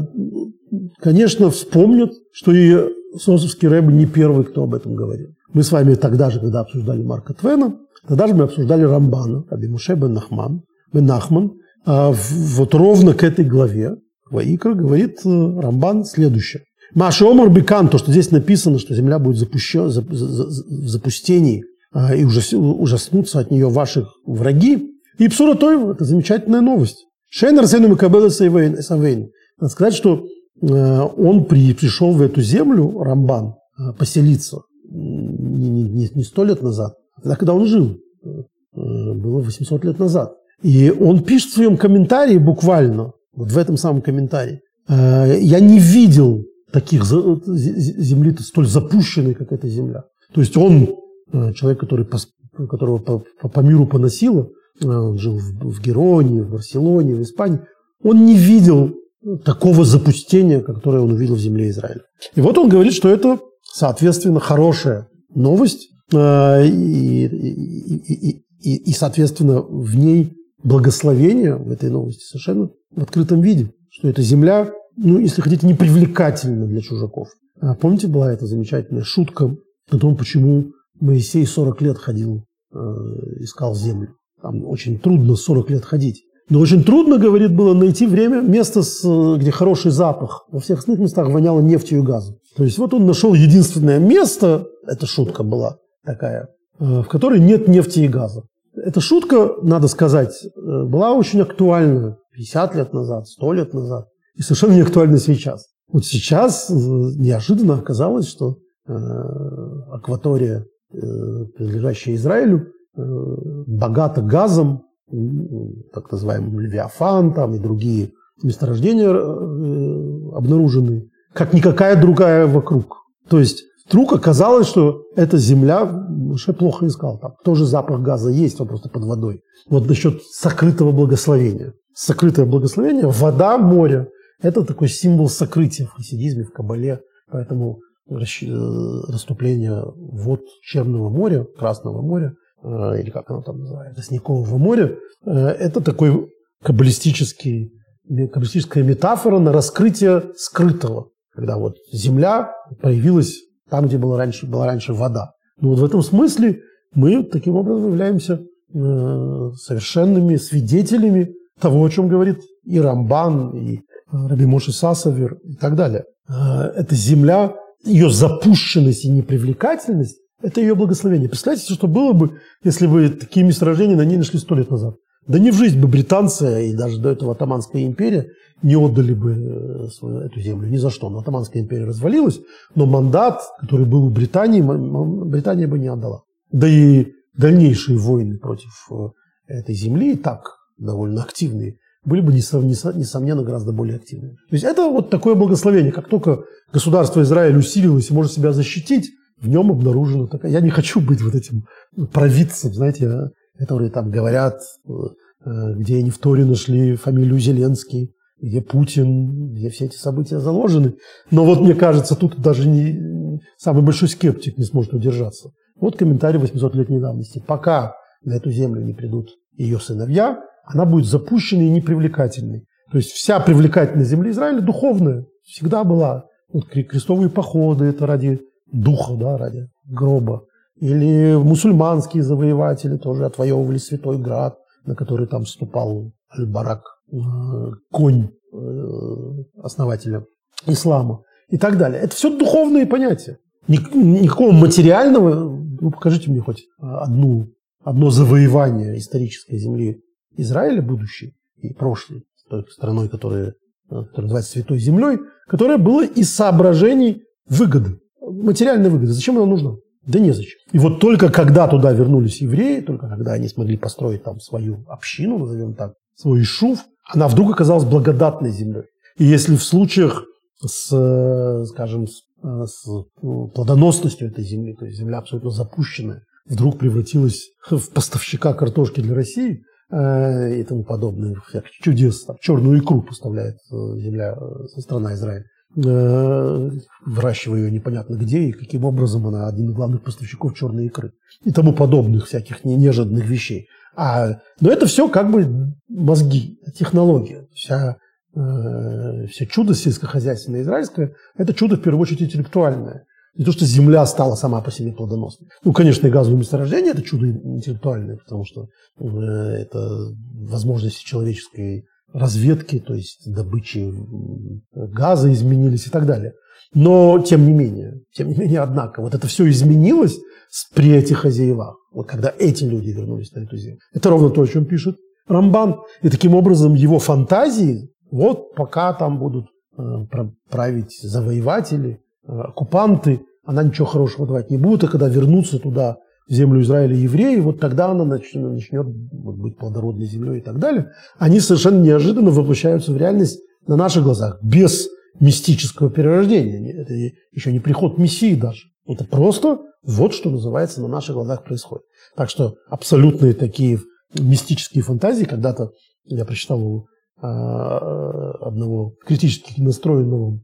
конечно, вспомнят, что и Сосовский Рэб не первый, кто об этом говорил. Мы с вами тогда же, когда обсуждали Марка Твена, Тогда же мы обсуждали Рамбана, Раби Муше бен Нахман, бен Нахман. А вот ровно к этой главе Ваикра говорит э, Рамбан следующее. Маша Омар Бекан, то, что здесь написано, что земля будет запущен, в запустении, а, и ужас, ужаснутся от нее ваших враги. И Псура Тойва – это замечательная новость. Шейн Арсену Макабеда Савейн. Надо сказать, что э, он при, пришел в эту землю, Рамбан, э, поселиться не, сто лет назад, тогда, когда он жил, э, было 800 лет назад. И он пишет в своем комментарии буквально, вот в этом самом комментарии, «Э, я не видел таких земли столь запущенной, как эта земля. То есть он, э, человек, который, которого по, по, по миру поносило, он жил в, в Героне, в Барселоне, в Испании, он не видел такого запустения, которое он увидел в земле Израиля. И вот он говорит, что это, соответственно, хорошая новость, Э, и, и, и, и, соответственно, в ней благословение в этой новости совершенно в открытом виде, что эта земля, ну, если хотите, не привлекательна для чужаков. А помните, была эта замечательная шутка о том, почему Моисей 40 лет ходил, э, искал землю. Там очень трудно 40 лет ходить. Но очень трудно, говорит, было найти время, место, с, где хороший запах. Во всех остальных местах воняло нефтью и газом. То есть вот он нашел единственное место, эта шутка была, такая, э, в которой нет нефти и газа. Эта шутка, надо сказать, э, была очень актуальна 50 лет назад, 100 лет назад и совершенно не актуальна сейчас. Вот сейчас э, неожиданно оказалось, что акватория, принадлежащая Израилю, богата газом, так называемым Левиафан там, и другие месторождения э, обнаружены, как никакая другая вокруг. То есть вдруг оказалось, что эта земля, Моше плохо искал там. Тоже запах газа есть, он просто под водой. Вот насчет сокрытого благословения. Сокрытое благословение, вода, море – это такой символ сокрытия в хасидизме, в Кабале. Поэтому э, расступление вод Черного моря, Красного моря, э, или как оно там называется, Сникового моря, э, это такой каббалистический, каббалистическая метафора на раскрытие скрытого. Когда вот земля появилась там, где была раньше, была раньше вода. Ну вот в этом смысле мы таким образом являемся э, совершенными свидетелями того, о чем говорит и Рамбан, и Раби Моши Сасавер и так далее. Э, эта земля, ее запущенность и непривлекательность – это ее благословение. Представляете, что было бы, если бы такие месторождения на ней нашли сто лет назад? Да не в жизнь бы британцы и даже до этого Атаманская империя не отдали бы э, свою, эту землю ни за что. Но Атаманская империя развалилась, но мандат, который был у Британии, Британия бы не отдала. Да и дальнейшие войны против э, этой земли, так довольно активные, были бы, несомненно, гораздо более активными. То есть это вот такое благословение. Как только государство Израиль усилилось и может себя защитить, в нем обнаружено такая... Я не хочу быть вот этим провидцем, знаете, которые там говорят, э, где они в Торе нашли фамилию Зеленский, где Путин, где все эти события заложены. Но вот мне кажется, тут даже не, самый большой скептик не сможет удержаться. Вот комментарий 800-летней давности. Пока на эту землю не придут ее сыновья, она будет запущенной и непривлекательной. То есть вся привлекательность земли Израиля духовная всегда была. Вот крестовые походы – это ради духа, да, ради гроба. Или мусульманские завоеватели тоже отвоевывали Святой Град, на который там ступал Аль-Барак, э, конь э, основателя ислама и так далее. Это все духовные понятия. Никакого материального, ну покажите мне хоть одну, одно завоевание исторической земли Израиля, будущей и прошлой, той страной, которая, которая называется Святой Землей, которая была из соображений выгоды, материальной выгоды. Зачем она нужна? Да незачем. И вот только когда туда вернулись евреи, только когда они смогли построить там свою общину, назовем так, свой ишув, она вдруг оказалась благодатной землей. И если в случаях с, скажем, с, с ну, плодоносностью этой земли, то есть земля абсолютно запущенная, вдруг превратилась в поставщика картошки для России э, и тому подобное, всяких чудес, там, черную икру поставляет э, земля, э, страна Израиль, Э, выращивая ее непонятно где и каким образом она один из главных поставщиков черной икры и тому подобных всяких неожиданных вещей. А, но это все как бы мозги, технология. Вся, э, все чудо сельскохозяйственное израильское – это чудо, в первую очередь, интеллектуальное. Не то, что земля стала сама по себе плодоносной. Ну, конечно, и газовые месторождения – это чудо интеллектуальное, потому что э, это возможности человеческой разведки, то есть добычи газа изменились и так далее. Но тем не менее, тем не менее, однако, вот это все изменилось при этих хозяевах, вот когда эти люди вернулись на эту землю. Это ровно то, о чем пишет Рамбан. И таким образом его фантазии, вот пока там будут э, править завоеватели, оккупанты, она ничего хорошего давать не будет, а когда вернутся туда в землю Израиля евреи, вот тогда она начнет, начнет быть плодородной землей и так далее, они совершенно неожиданно воплощаются в реальность на наших глазах, без мистического перерождения. Это еще не приход Мессии даже. Это просто вот что называется на наших глазах происходит. Так что абсолютные такие мистические фантазии, когда-то я прочитал у а, одного критически настроенного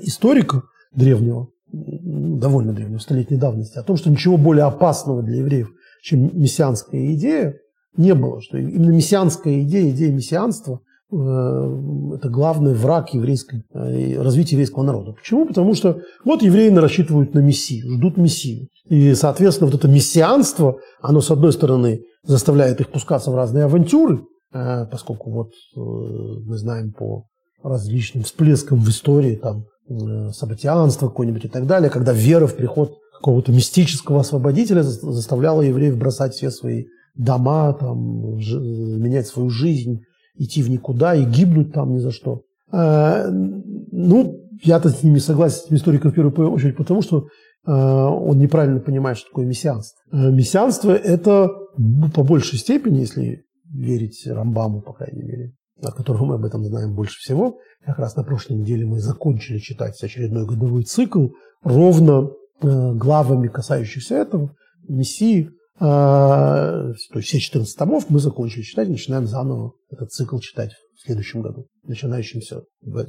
историка древнего, довольно древнего, столетней давности, о том, что ничего более опасного для евреев, чем мессианская идея, не было. Что именно мессианская идея, идея мессианства э, – это главный враг еврейской, э, развития еврейского народа. Почему? Потому что вот евреи рассчитывают на мессию, ждут мессию. И, соответственно, вот это мессианство, оно, с одной стороны, заставляет их пускаться в разные авантюры, э, поскольку вот мы знаем по различным всплескам в истории, там, событианство какое-нибудь и так далее, когда вера в приход какого-то мистического освободителя заставляла евреев бросать все свои дома, там, менять свою жизнь, идти в никуда и гибнуть там ни за что. А, ну, я-то с ними согласен, с историком в первую очередь, потому что а, он неправильно понимает, что такое мессианство. А, мессианство – это по большей степени, если верить Рамбаму, по крайней мере, от которого мы об этом знаем больше всего. Как раз на прошлой неделе мы закончили читать очередной годовой цикл ровно э, главами, касающихся этого, Мессии, а, то есть все 14 томов мы закончили читать, начинаем заново этот цикл читать в следующем году, начинающимся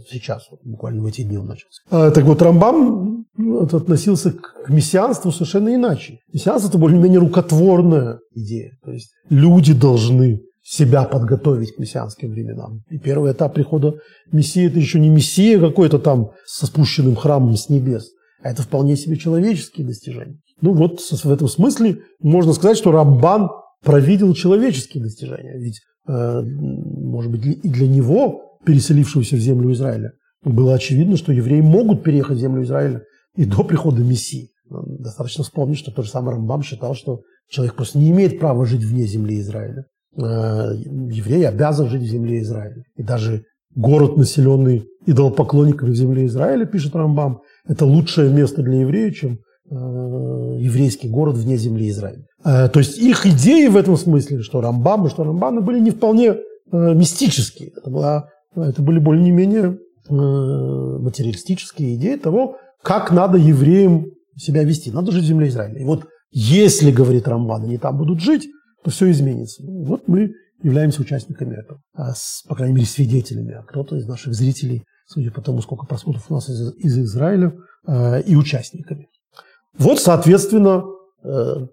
сейчас, буквально в эти дни он начался. А, так вот, Рамбам относился к мессианству совершенно иначе. Мессианство – это более-менее рукотворная идея. То есть люди должны себя подготовить к мессианским временам. И первый этап прихода Мессии – это еще не Мессия какой-то там со спущенным храмом с небес, а это вполне себе человеческие достижения. Ну вот в этом смысле можно сказать, что Рамбан провидел человеческие достижения. Ведь, э, может быть, и для него, переселившегося в землю Израиля, было очевидно, что евреи могут переехать в землю Израиля и до прихода Мессии. Достаточно вспомнить, что тот же самый Рамбам считал, что человек просто не имеет права жить вне земли Израиля. Э, еврей обязан жить в земле Израиля. И даже город, населенный идолопоклонниками в земле Израиля, пишет Рамбам, это лучшее место для еврея, чем Э, еврейский город вне земли Израиля. Э, то есть их идеи в этом смысле, что Рамбам и что Рамбаны были не вполне мистические. Это, была, это были более-менее материалистические идеи того, как надо евреям себя вести. Надо жить в земле Израиля. И вот если, говорит Рамбан, они там будут жить, то все изменится. Вот мы являемся участниками этого, а с, по крайней мере, свидетелями. А кто-то из наших зрителей, судя по тому, сколько просмотров у нас из, из Израиля, и участниками. Вот, соответственно, э,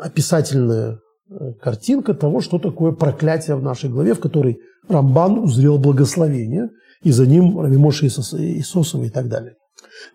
описательная э, картинка того, что такое проклятие в нашей главе, в которой Рамбан узрел благословение, и за ним Равимоша Иисусова и так далее.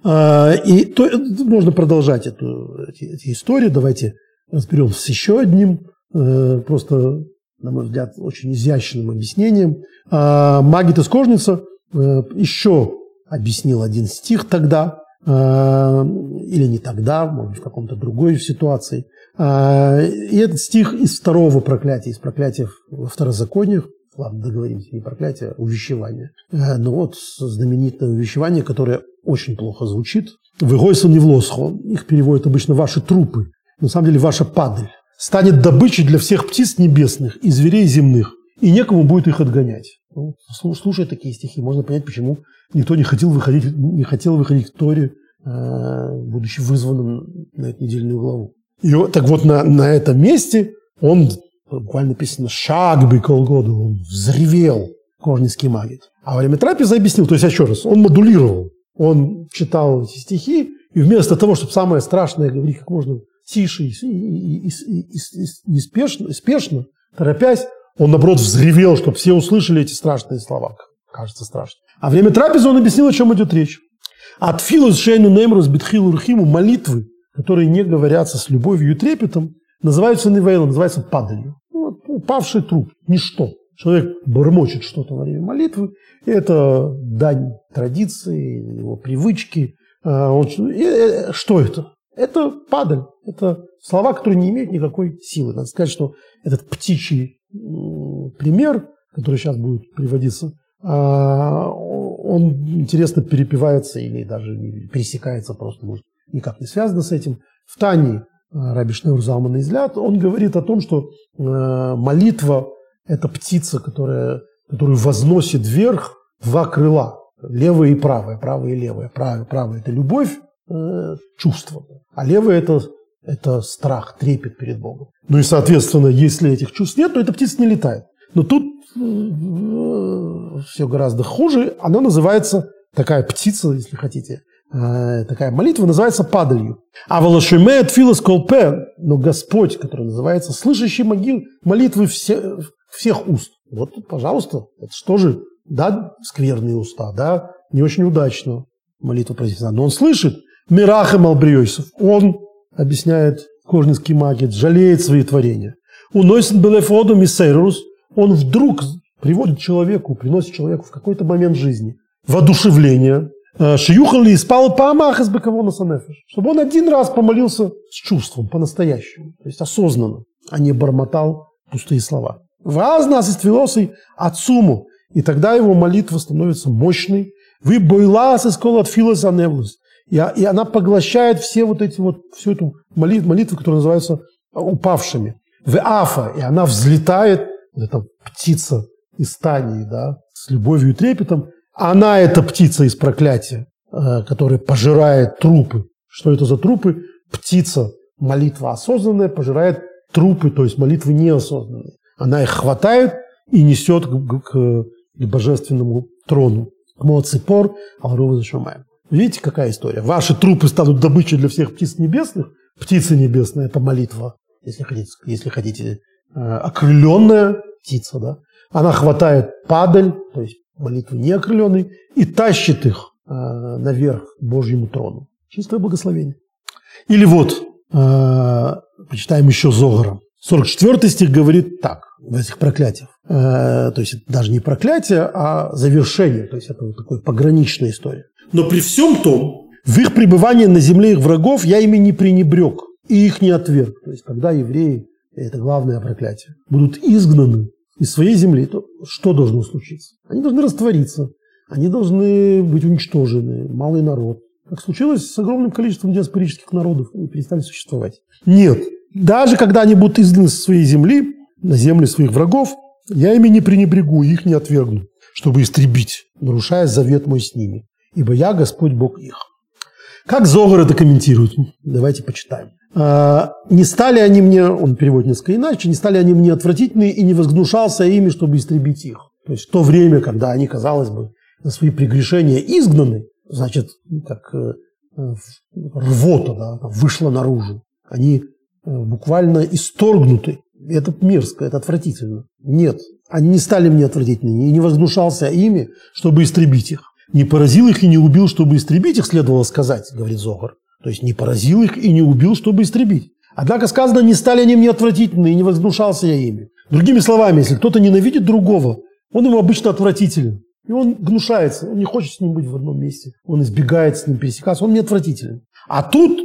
А, и то, можно продолжать эту, эти, эти истории. Давайте разберемся с еще одним, э, просто, на мой взгляд, очень изящным объяснением. А, Магит из Кожница еще объяснил один стих тогда, Э, или не тогда, может в каком-то другой ситуации. Э, и этот стих из второго проклятия, из проклятия во второзакониях, ладно, договоримся, не проклятие, а увещевание. Э, но вот знаменитое увещевание, которое очень плохо звучит. «Выгойсон не в лосхо». Их переводят обычно «ваши трупы». На самом деле «ваша падаль» станет добычей для всех птиц небесных и зверей земных, и некому будет их отгонять. Ну, слушая такие стихи, можно понять, почему никто не хотел выходить, не хотел выходить к Торе, э, будучи вызванным на эту недельную главу. И так вот на, на этом месте он, буквально написано, шаг бы года, он взревел, Корнинский магит. А во время трапезы объяснил, то есть еще раз, он модулировал, он читал эти стихи, и вместо того, чтобы самое страшное говорить как можно тише и, и, и, и, и, спешно, спешно, торопясь, он, наоборот, взревел, чтобы все услышали эти страшные слова. Кажется страшно. А время трапезы он объяснил, о чем идет речь. От филус шейну немрус битхилу рхиму молитвы, которые не говорятся с любовью и трепетом, называются невейлом, называются падалью. Ну, упавший труп, ничто. Человек бормочет что-то во время молитвы, и это дань традиции, его привычки. А, он, и, э, что это? Это падаль, это слова, которые не имеют никакой силы. Надо сказать, что этот птичий пример, который сейчас будет приводиться, а, он интересно перепевается или даже пересекается просто, может, никак не связано с этим. В Тане а, Раби Шнeur Залман Излят, он говорит о том, что а, молитва – это птица, которая, которую возносит вверх два крыла, левое и правое, правое и левое. Правое, правое – это любовь, э, чувство, а левое – это это страх, трепет перед Богом. Ну и, соответственно, если этих чувств нет, то эта птица не летает. Но тут э, все гораздо хуже. Она называется, такая птица, если хотите, э, такая молитва называется падалью. А волошиме филос колпе, но Господь, который называется слышащий могил, молитвы все, всех уст. Вот, пожалуйста, это что же, да, скверные уста, да, не очень удачно молитва произнесена, но он слышит. Мирахем Албриойсов, он объясняет Кожнинский магит, жалеет свои творения. Уносит Белефоду Миссейрус, он вдруг приводит человеку, приносит человеку в какой-то момент жизни воодушевление, э, Шиюхан ли спал памах из быкового санефиш, чтобы он один раз помолился с чувством, по-настоящему, то есть осознанно, а не бормотал пустые слова. Ваз нас из твилосой отцуму, и тогда его молитва становится мощной. Вы бойлас из от филоса невлус. И, и она поглощает все вот эти вот, всю эту молитву, молитву, которая называется упавшими. В афа, и она взлетает, вот эта птица из стадии, да, с любовью и трепетом. Она – это птица из проклятия, э, которая пожирает трупы. Что это за трупы? Птица, молитва осознанная, пожирает трупы, то есть молитвы неосознанные. Она их хватает и несет к, к, к божественному трону. Моципор, Алрува Зашумаем. Видите, какая история? Ваши трупы станут добычей для всех птиц небесных. Птица небесная – это молитва, если хотите, если хотите э, окрыленная птица, да? Она хватает падаль, то есть молитвы неокрыленной, и тащит их э, наверх к Божьему трону. Чистое благословение. Или вот, э, почитаем еще Зогара. 44 стих говорит так, в этих проклятиях. Э, то есть это даже не проклятие, а завершение. То есть это вот такая пограничная история. Но при всем том, в их пребывании на земле их врагов я ими не пренебрег и их не отверг. То есть когда евреи, это главное проклятие, будут изгнаны из своей земли, то что должно случиться? Они должны раствориться, они должны быть уничтожены, малый народ. Как случилось с огромным количеством диаспорических народов, они перестали существовать. Нет, даже когда они будут изгнаны со своей земли, на земли своих врагов, я ими не пренебрегу, их не отвергну, чтобы истребить, нарушая завет мой с ними. Ибо я Господь Бог их. Как Зогар это комментирует? Давайте почитаем. А, не стали они мне, он переводит несколько иначе, не стали они мне отвратительны и не возгнушался ими, чтобы истребить их. То есть в то время, когда они, казалось бы, за свои прегрешения изгнаны, значит, как э, рвота да, вышла наружу. Они э, буквально исторгнуты. Это мерзко, это отвратительно. Нет, они не стали мне отвратительными, и не возгнушался ими, чтобы истребить их. Не поразил их и не убил, чтобы истребить их, следовало сказать, говорит Зогар. То есть не поразил их и не убил, чтобы истребить. Однако сказано, не стали они мне отвратительны, и не возгнушался я ими. Другими словами, если кто-то ненавидит другого, он ему обычно отвратителен. И он гнушается, он не хочет с ним быть в одном месте. Он избегает с ним пересекаться, он мне отвратителен. А тут,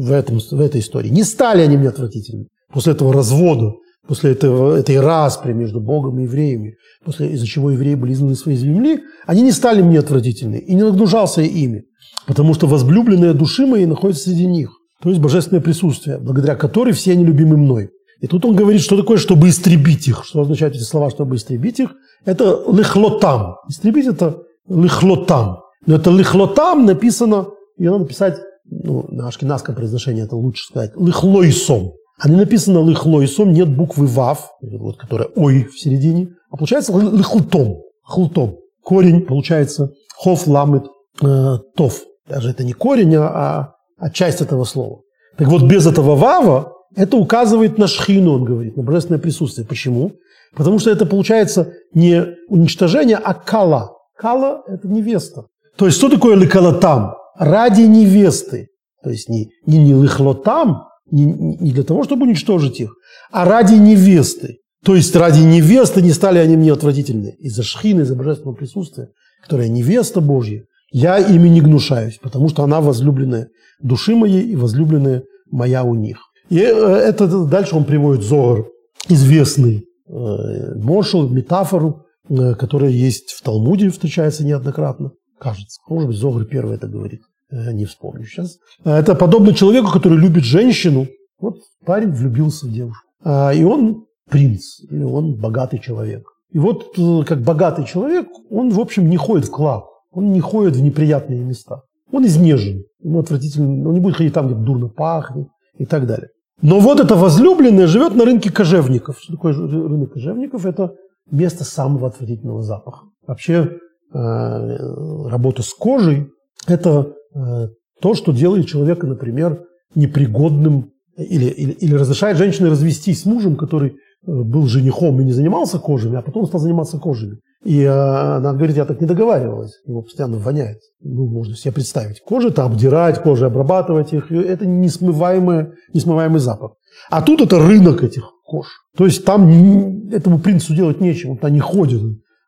в, этом, в этой истории, не стали они мне отвратительны. После этого развода, после этого, этой распри между Богом и евреями, после, из-за чего евреи были изгнаны из своей земли, они не стали мне отвратительны и не нагнужался ими потому что возлюбленные души моей находятся среди них. То есть божественное присутствие, благодаря которой все они любимы мной. И тут он говорит, что такое, чтобы истребить их. Что означают эти слова, чтобы истребить их? Это лихлотам. Истребить это лихлотам. Но это лихлотам написано, ее надо написать, ну, на ашкенадском произношении это лучше сказать, лихлойсом. А не написано лихлойсом, нет буквы вав, вот, которая ой в середине, а получается лихлтом. Хлтом. Корень получается хов ламет э, тов. Даже это не корень, а, а часть этого слова. Так вот, без этого вава это указывает на шхину, он говорит, на божественное присутствие. Почему? Потому что это получается не уничтожение, а кала. Кала – это невеста. То есть, что такое ликалатам? Ради невесты. То есть, не, не, не лихлотам, не, не для того, чтобы уничтожить их, а ради невесты. То есть, ради невесты не стали они мне отвратительны. Из-за шхины, из-за божественного присутствия, которая невеста Божья, я ими не гнушаюсь, потому что она возлюбленная души моей и возлюбленная моя у них. И э, это дальше он приводит Зогар, известный э, мошел, метафору, э, которая есть в Талмуде, встречается неоднократно, кажется. Может быть, Зогар первый это говорит, не вспомню сейчас. Это подобно человеку, который любит женщину. Вот парень влюбился в девушку. И он принц, или он богатый человек. И вот как богатый человек, он, в общем, не ходит в клаб. Он не ходит в неприятные места. Он изнежен. Ему отвратительно. Он не будет ходить там, где дурно пахнет и так далее. Но вот эта возлюбленная живет на рынке кожевников. Что такое рынок кожевников? Это место самого отвратительного запаха. Вообще э, работа с кожей – это э, то, что делает человека, например, непригодным или, или, или разрешает женщине развестись с мужем, который э, был женихом и не занимался кожами, а потом стал заниматься кожами. И она говорит, я так не договаривалась. Его постоянно воняет. Ну, можно себе представить. Кожу-то обдирать, кожу обрабатывать их. Это несмываемый, несмываемый запах. А тут это рынок этих кож. То есть там этому принцу делать нечего. Он туда не ходит.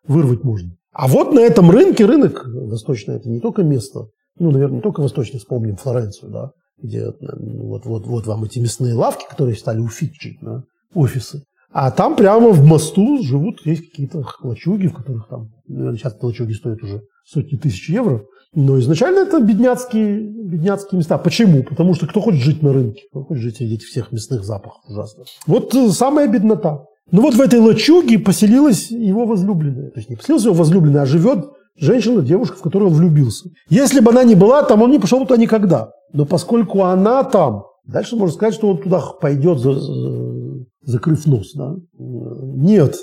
Вырвать можно. А вот на этом рынке, рынок восточный, это не только место, ну, наверное, не только восточный, вспомним Флоренцию, да, где ну, вот, вот, вот вам эти мясные лавки, которые стали у да, офисы. А там прямо в мосту живут, есть какие-то лачуги, в которых там, наверное, сейчас лачуги стоят уже сотни тысяч евро. Но изначально это бедняцкие, бедняцкие места. Почему? Потому что кто хочет жить на рынке? Кто хочет жить среди всех мясных запахов ужасно. Вот э, самая беднота. Ну вот в этой лачуге поселилась его возлюбленная. То есть не поселилась его возлюбленная, а живет женщина, девушка, в которую он влюбился. Если бы она не была там, он не пошел туда никогда. Но поскольку она там, дальше можно сказать, что он туда пойдет, закрыв нос. Да? Нет.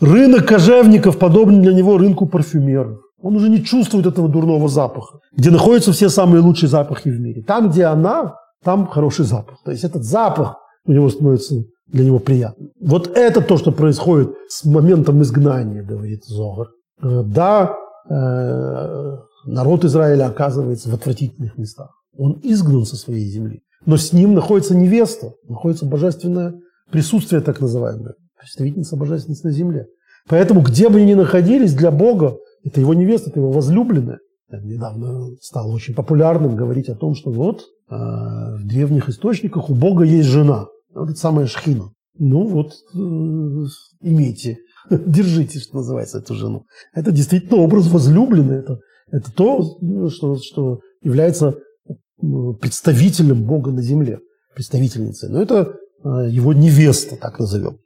Рынок кожевников подобен для него рынку парфюмеров. Он уже не чувствует этого дурного запаха, где находятся все самые лучшие запахи в мире. Там, где она, там хороший запах. То есть этот запах у него становится для него приятным. Вот это то, что происходит с моментом изгнания, говорит Зогар. Э, да, э, народ Израиля оказывается в отвратительных местах. Он изгнан со своей земли. Но с ним находится невеста, находится божественное присутствие так называемое, представительница божественности на земле. Поэтому, где бы они ни находились, для Бога это его невеста, это его возлюбленная. Недавно стало очень популярным говорить о том, что вот э, в древних источниках у Бога есть жена. Вот это самая шхина. Ну вот, э, имейте, держите, что называется, эту жену. Это действительно образ возлюбленный. Это, это то, что, что является представителем Бога на земле, представительницей. Но это э, его невеста, так назовем.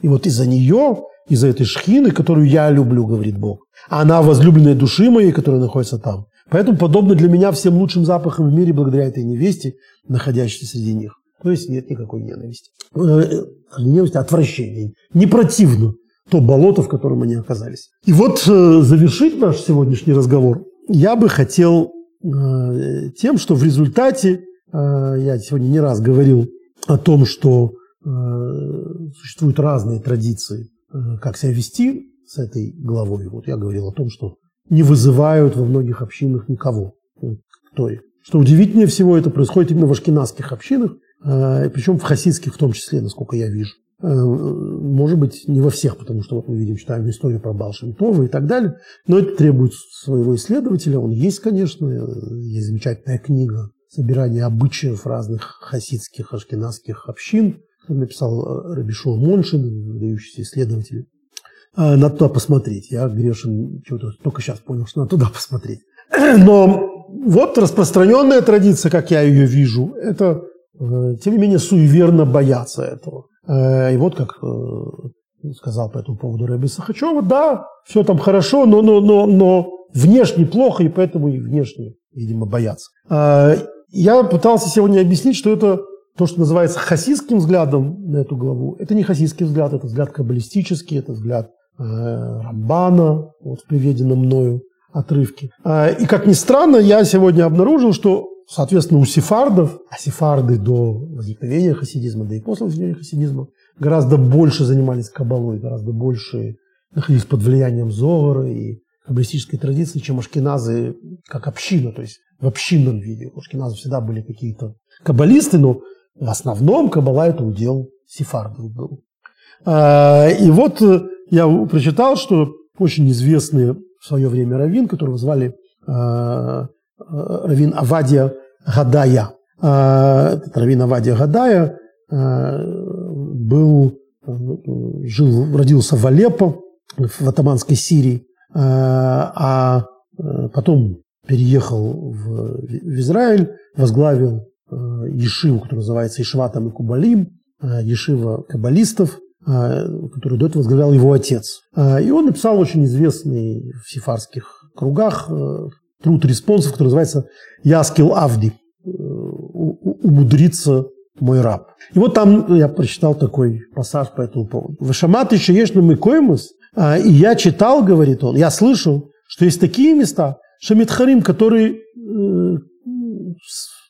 И вот из-за нее из-за этой шхины, которую я люблю, говорит Бог. А она возлюбленная души моей, которая находится там. Поэтому подобно для меня всем лучшим запахам в мире благодаря этой невесте, находящейся среди них. То есть нет никакой ненависти. Э, не ненависти, а отвращения. Не противно то болото, в котором они оказались. И вот э, завершить наш сегодняшний разговор я бы хотел э, тем, что в результате, я сегодня не раз говорил о том, что существуют разные традиции Э, как себя вести с этой главой. Вот я говорил о том, что не вызывают во многих общинах никого. Кто их? Что удивительнее всего, это происходит именно в ашкенадских общинах, э, причем в хасидских в том числе, насколько я вижу. Э, может быть, не во всех, потому что вот мы видим, читаем историю про Балшемтова и так далее, но это требует своего исследователя. Он есть, конечно, есть замечательная книга «Собирание обычаев разных хасидских, ашкенадских общин», написал э, Рабишо Моншин, выдающийся исследователь. А, надо туда посмотреть. Я грешен, чего-то только сейчас понял, что надо туда посмотреть. Но вот распространенная традиция, как я ее вижу, это, э, тем не менее, суеверно бояться этого. Э, и вот как сказал по этому поводу Рэбби Сахачева, да, все там хорошо, но, но, но, но внешне плохо, и поэтому и внешне, видимо, боятся. Я пытался сегодня объяснить, что это то, что называется хасидским взглядом на эту главу, это не хасидский взгляд, это взгляд каббалистический, это взгляд э, Рамбана, вот в приведенном мною отрывке. Э, и, как ни странно, я сегодня обнаружил, что, соответственно, у сефардов, а сефарды до возникновения хасидизма, да и после возникновения хасидизма, гораздо больше занимались каббалой, гораздо больше находились под влиянием Зогара и каббалистической традиции, чем ашкеназы как община, то есть в общинном виде. У ашкеназов всегда были какие-то каббалисты, но в основном Каббала это удел сефардов был. А, и вот э, я прочитал, что очень известный в свое время раввин, которого звали а, а, раввин Авадия Гадая. Этот раввин Авадия Гадая был, жил, родился в Алеппо, в атаманской Сирии, а потом переехал в, Израиль, возглавил Ешиву, которая называется Ишватам и Кубалим, Ешива каббалистов, которую до этого возглавлял его отец. И он написал очень известный в сифарских кругах труд респонсов, который называется «Яскил Авди» – «Умудриться мой раб». И вот там я прочитал такой пассаж по этому поводу. «Вашамат еще ешь мы коймус», и я читал, говорит он, я слышал, что есть такие места, Шамитхарим, которые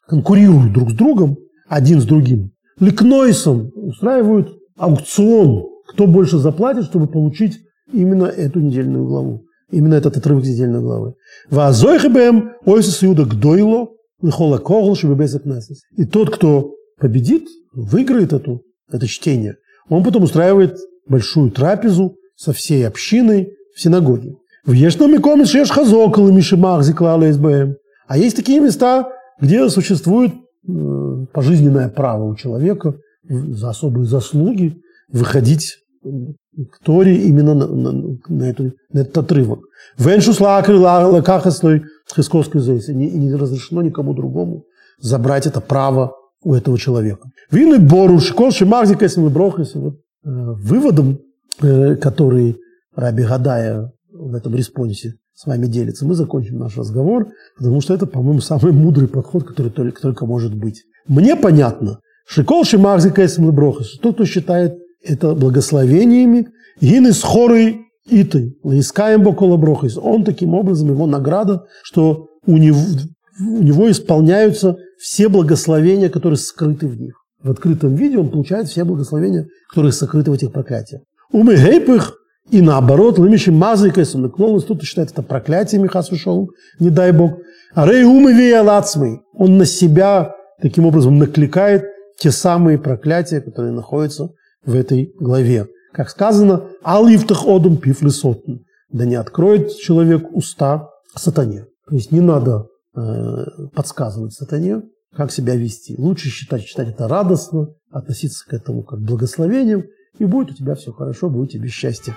конкурируют друг с другом, один с другим. Ликнойсом устраивают аукцион, кто больше заплатит, чтобы получить именно эту недельную главу. Именно этот отрывок недельной главы. Вазойхебем ойсус иуда гдойло лихола когл И тот, кто победит, выиграет эту, это чтение, он потом устраивает большую трапезу со всей общиной в синагоге. В Ешном и комис шеш хазокал и мишимах зиклала А есть такие места, где существует э, пожизненное право у человека за особые заслуги выходить к Торе именно на, на, на, эту, на этот отрывок. Веншус лакахаслой хисковской зайцы. И не разрешено никому другому забрать это право у этого человека. Вину бору школ шимахзика брохис. Вот, э, выводом, э, который Раби Гадая в этом респонсе с вами делится, мы закончим наш разговор, потому что это, по-моему, самый мудрый подход, который только, только может быть. Мне понятно, Шикол Шимахзика брохис. Тот, кто считает это благословениями, гины с хорой итой, лаискаем бокола. Он таким образом, его награда, что у него, у него исполняются все благословения, которые скрыты в них. В открытом виде он получает все благословения, которые сокрыты в этих проклятиях. Умы гейпых и наоборот, лымиши мазыкайся, наклонность, тут считает это проклятие Михас ушел, не дай бог. А рей умы веялацмый, он на себя таким образом накликает те самые проклятия, которые находятся в этой главе. Как сказано, «Алифтах одум пифлисотн» – «Да не откроет человек уста сатане». То есть не надо э, подсказывать сатане, как себя вести. Лучше считать, читать это радостно, относиться к этому как к благословениям, и будет у тебя все хорошо, будет тебе счастье.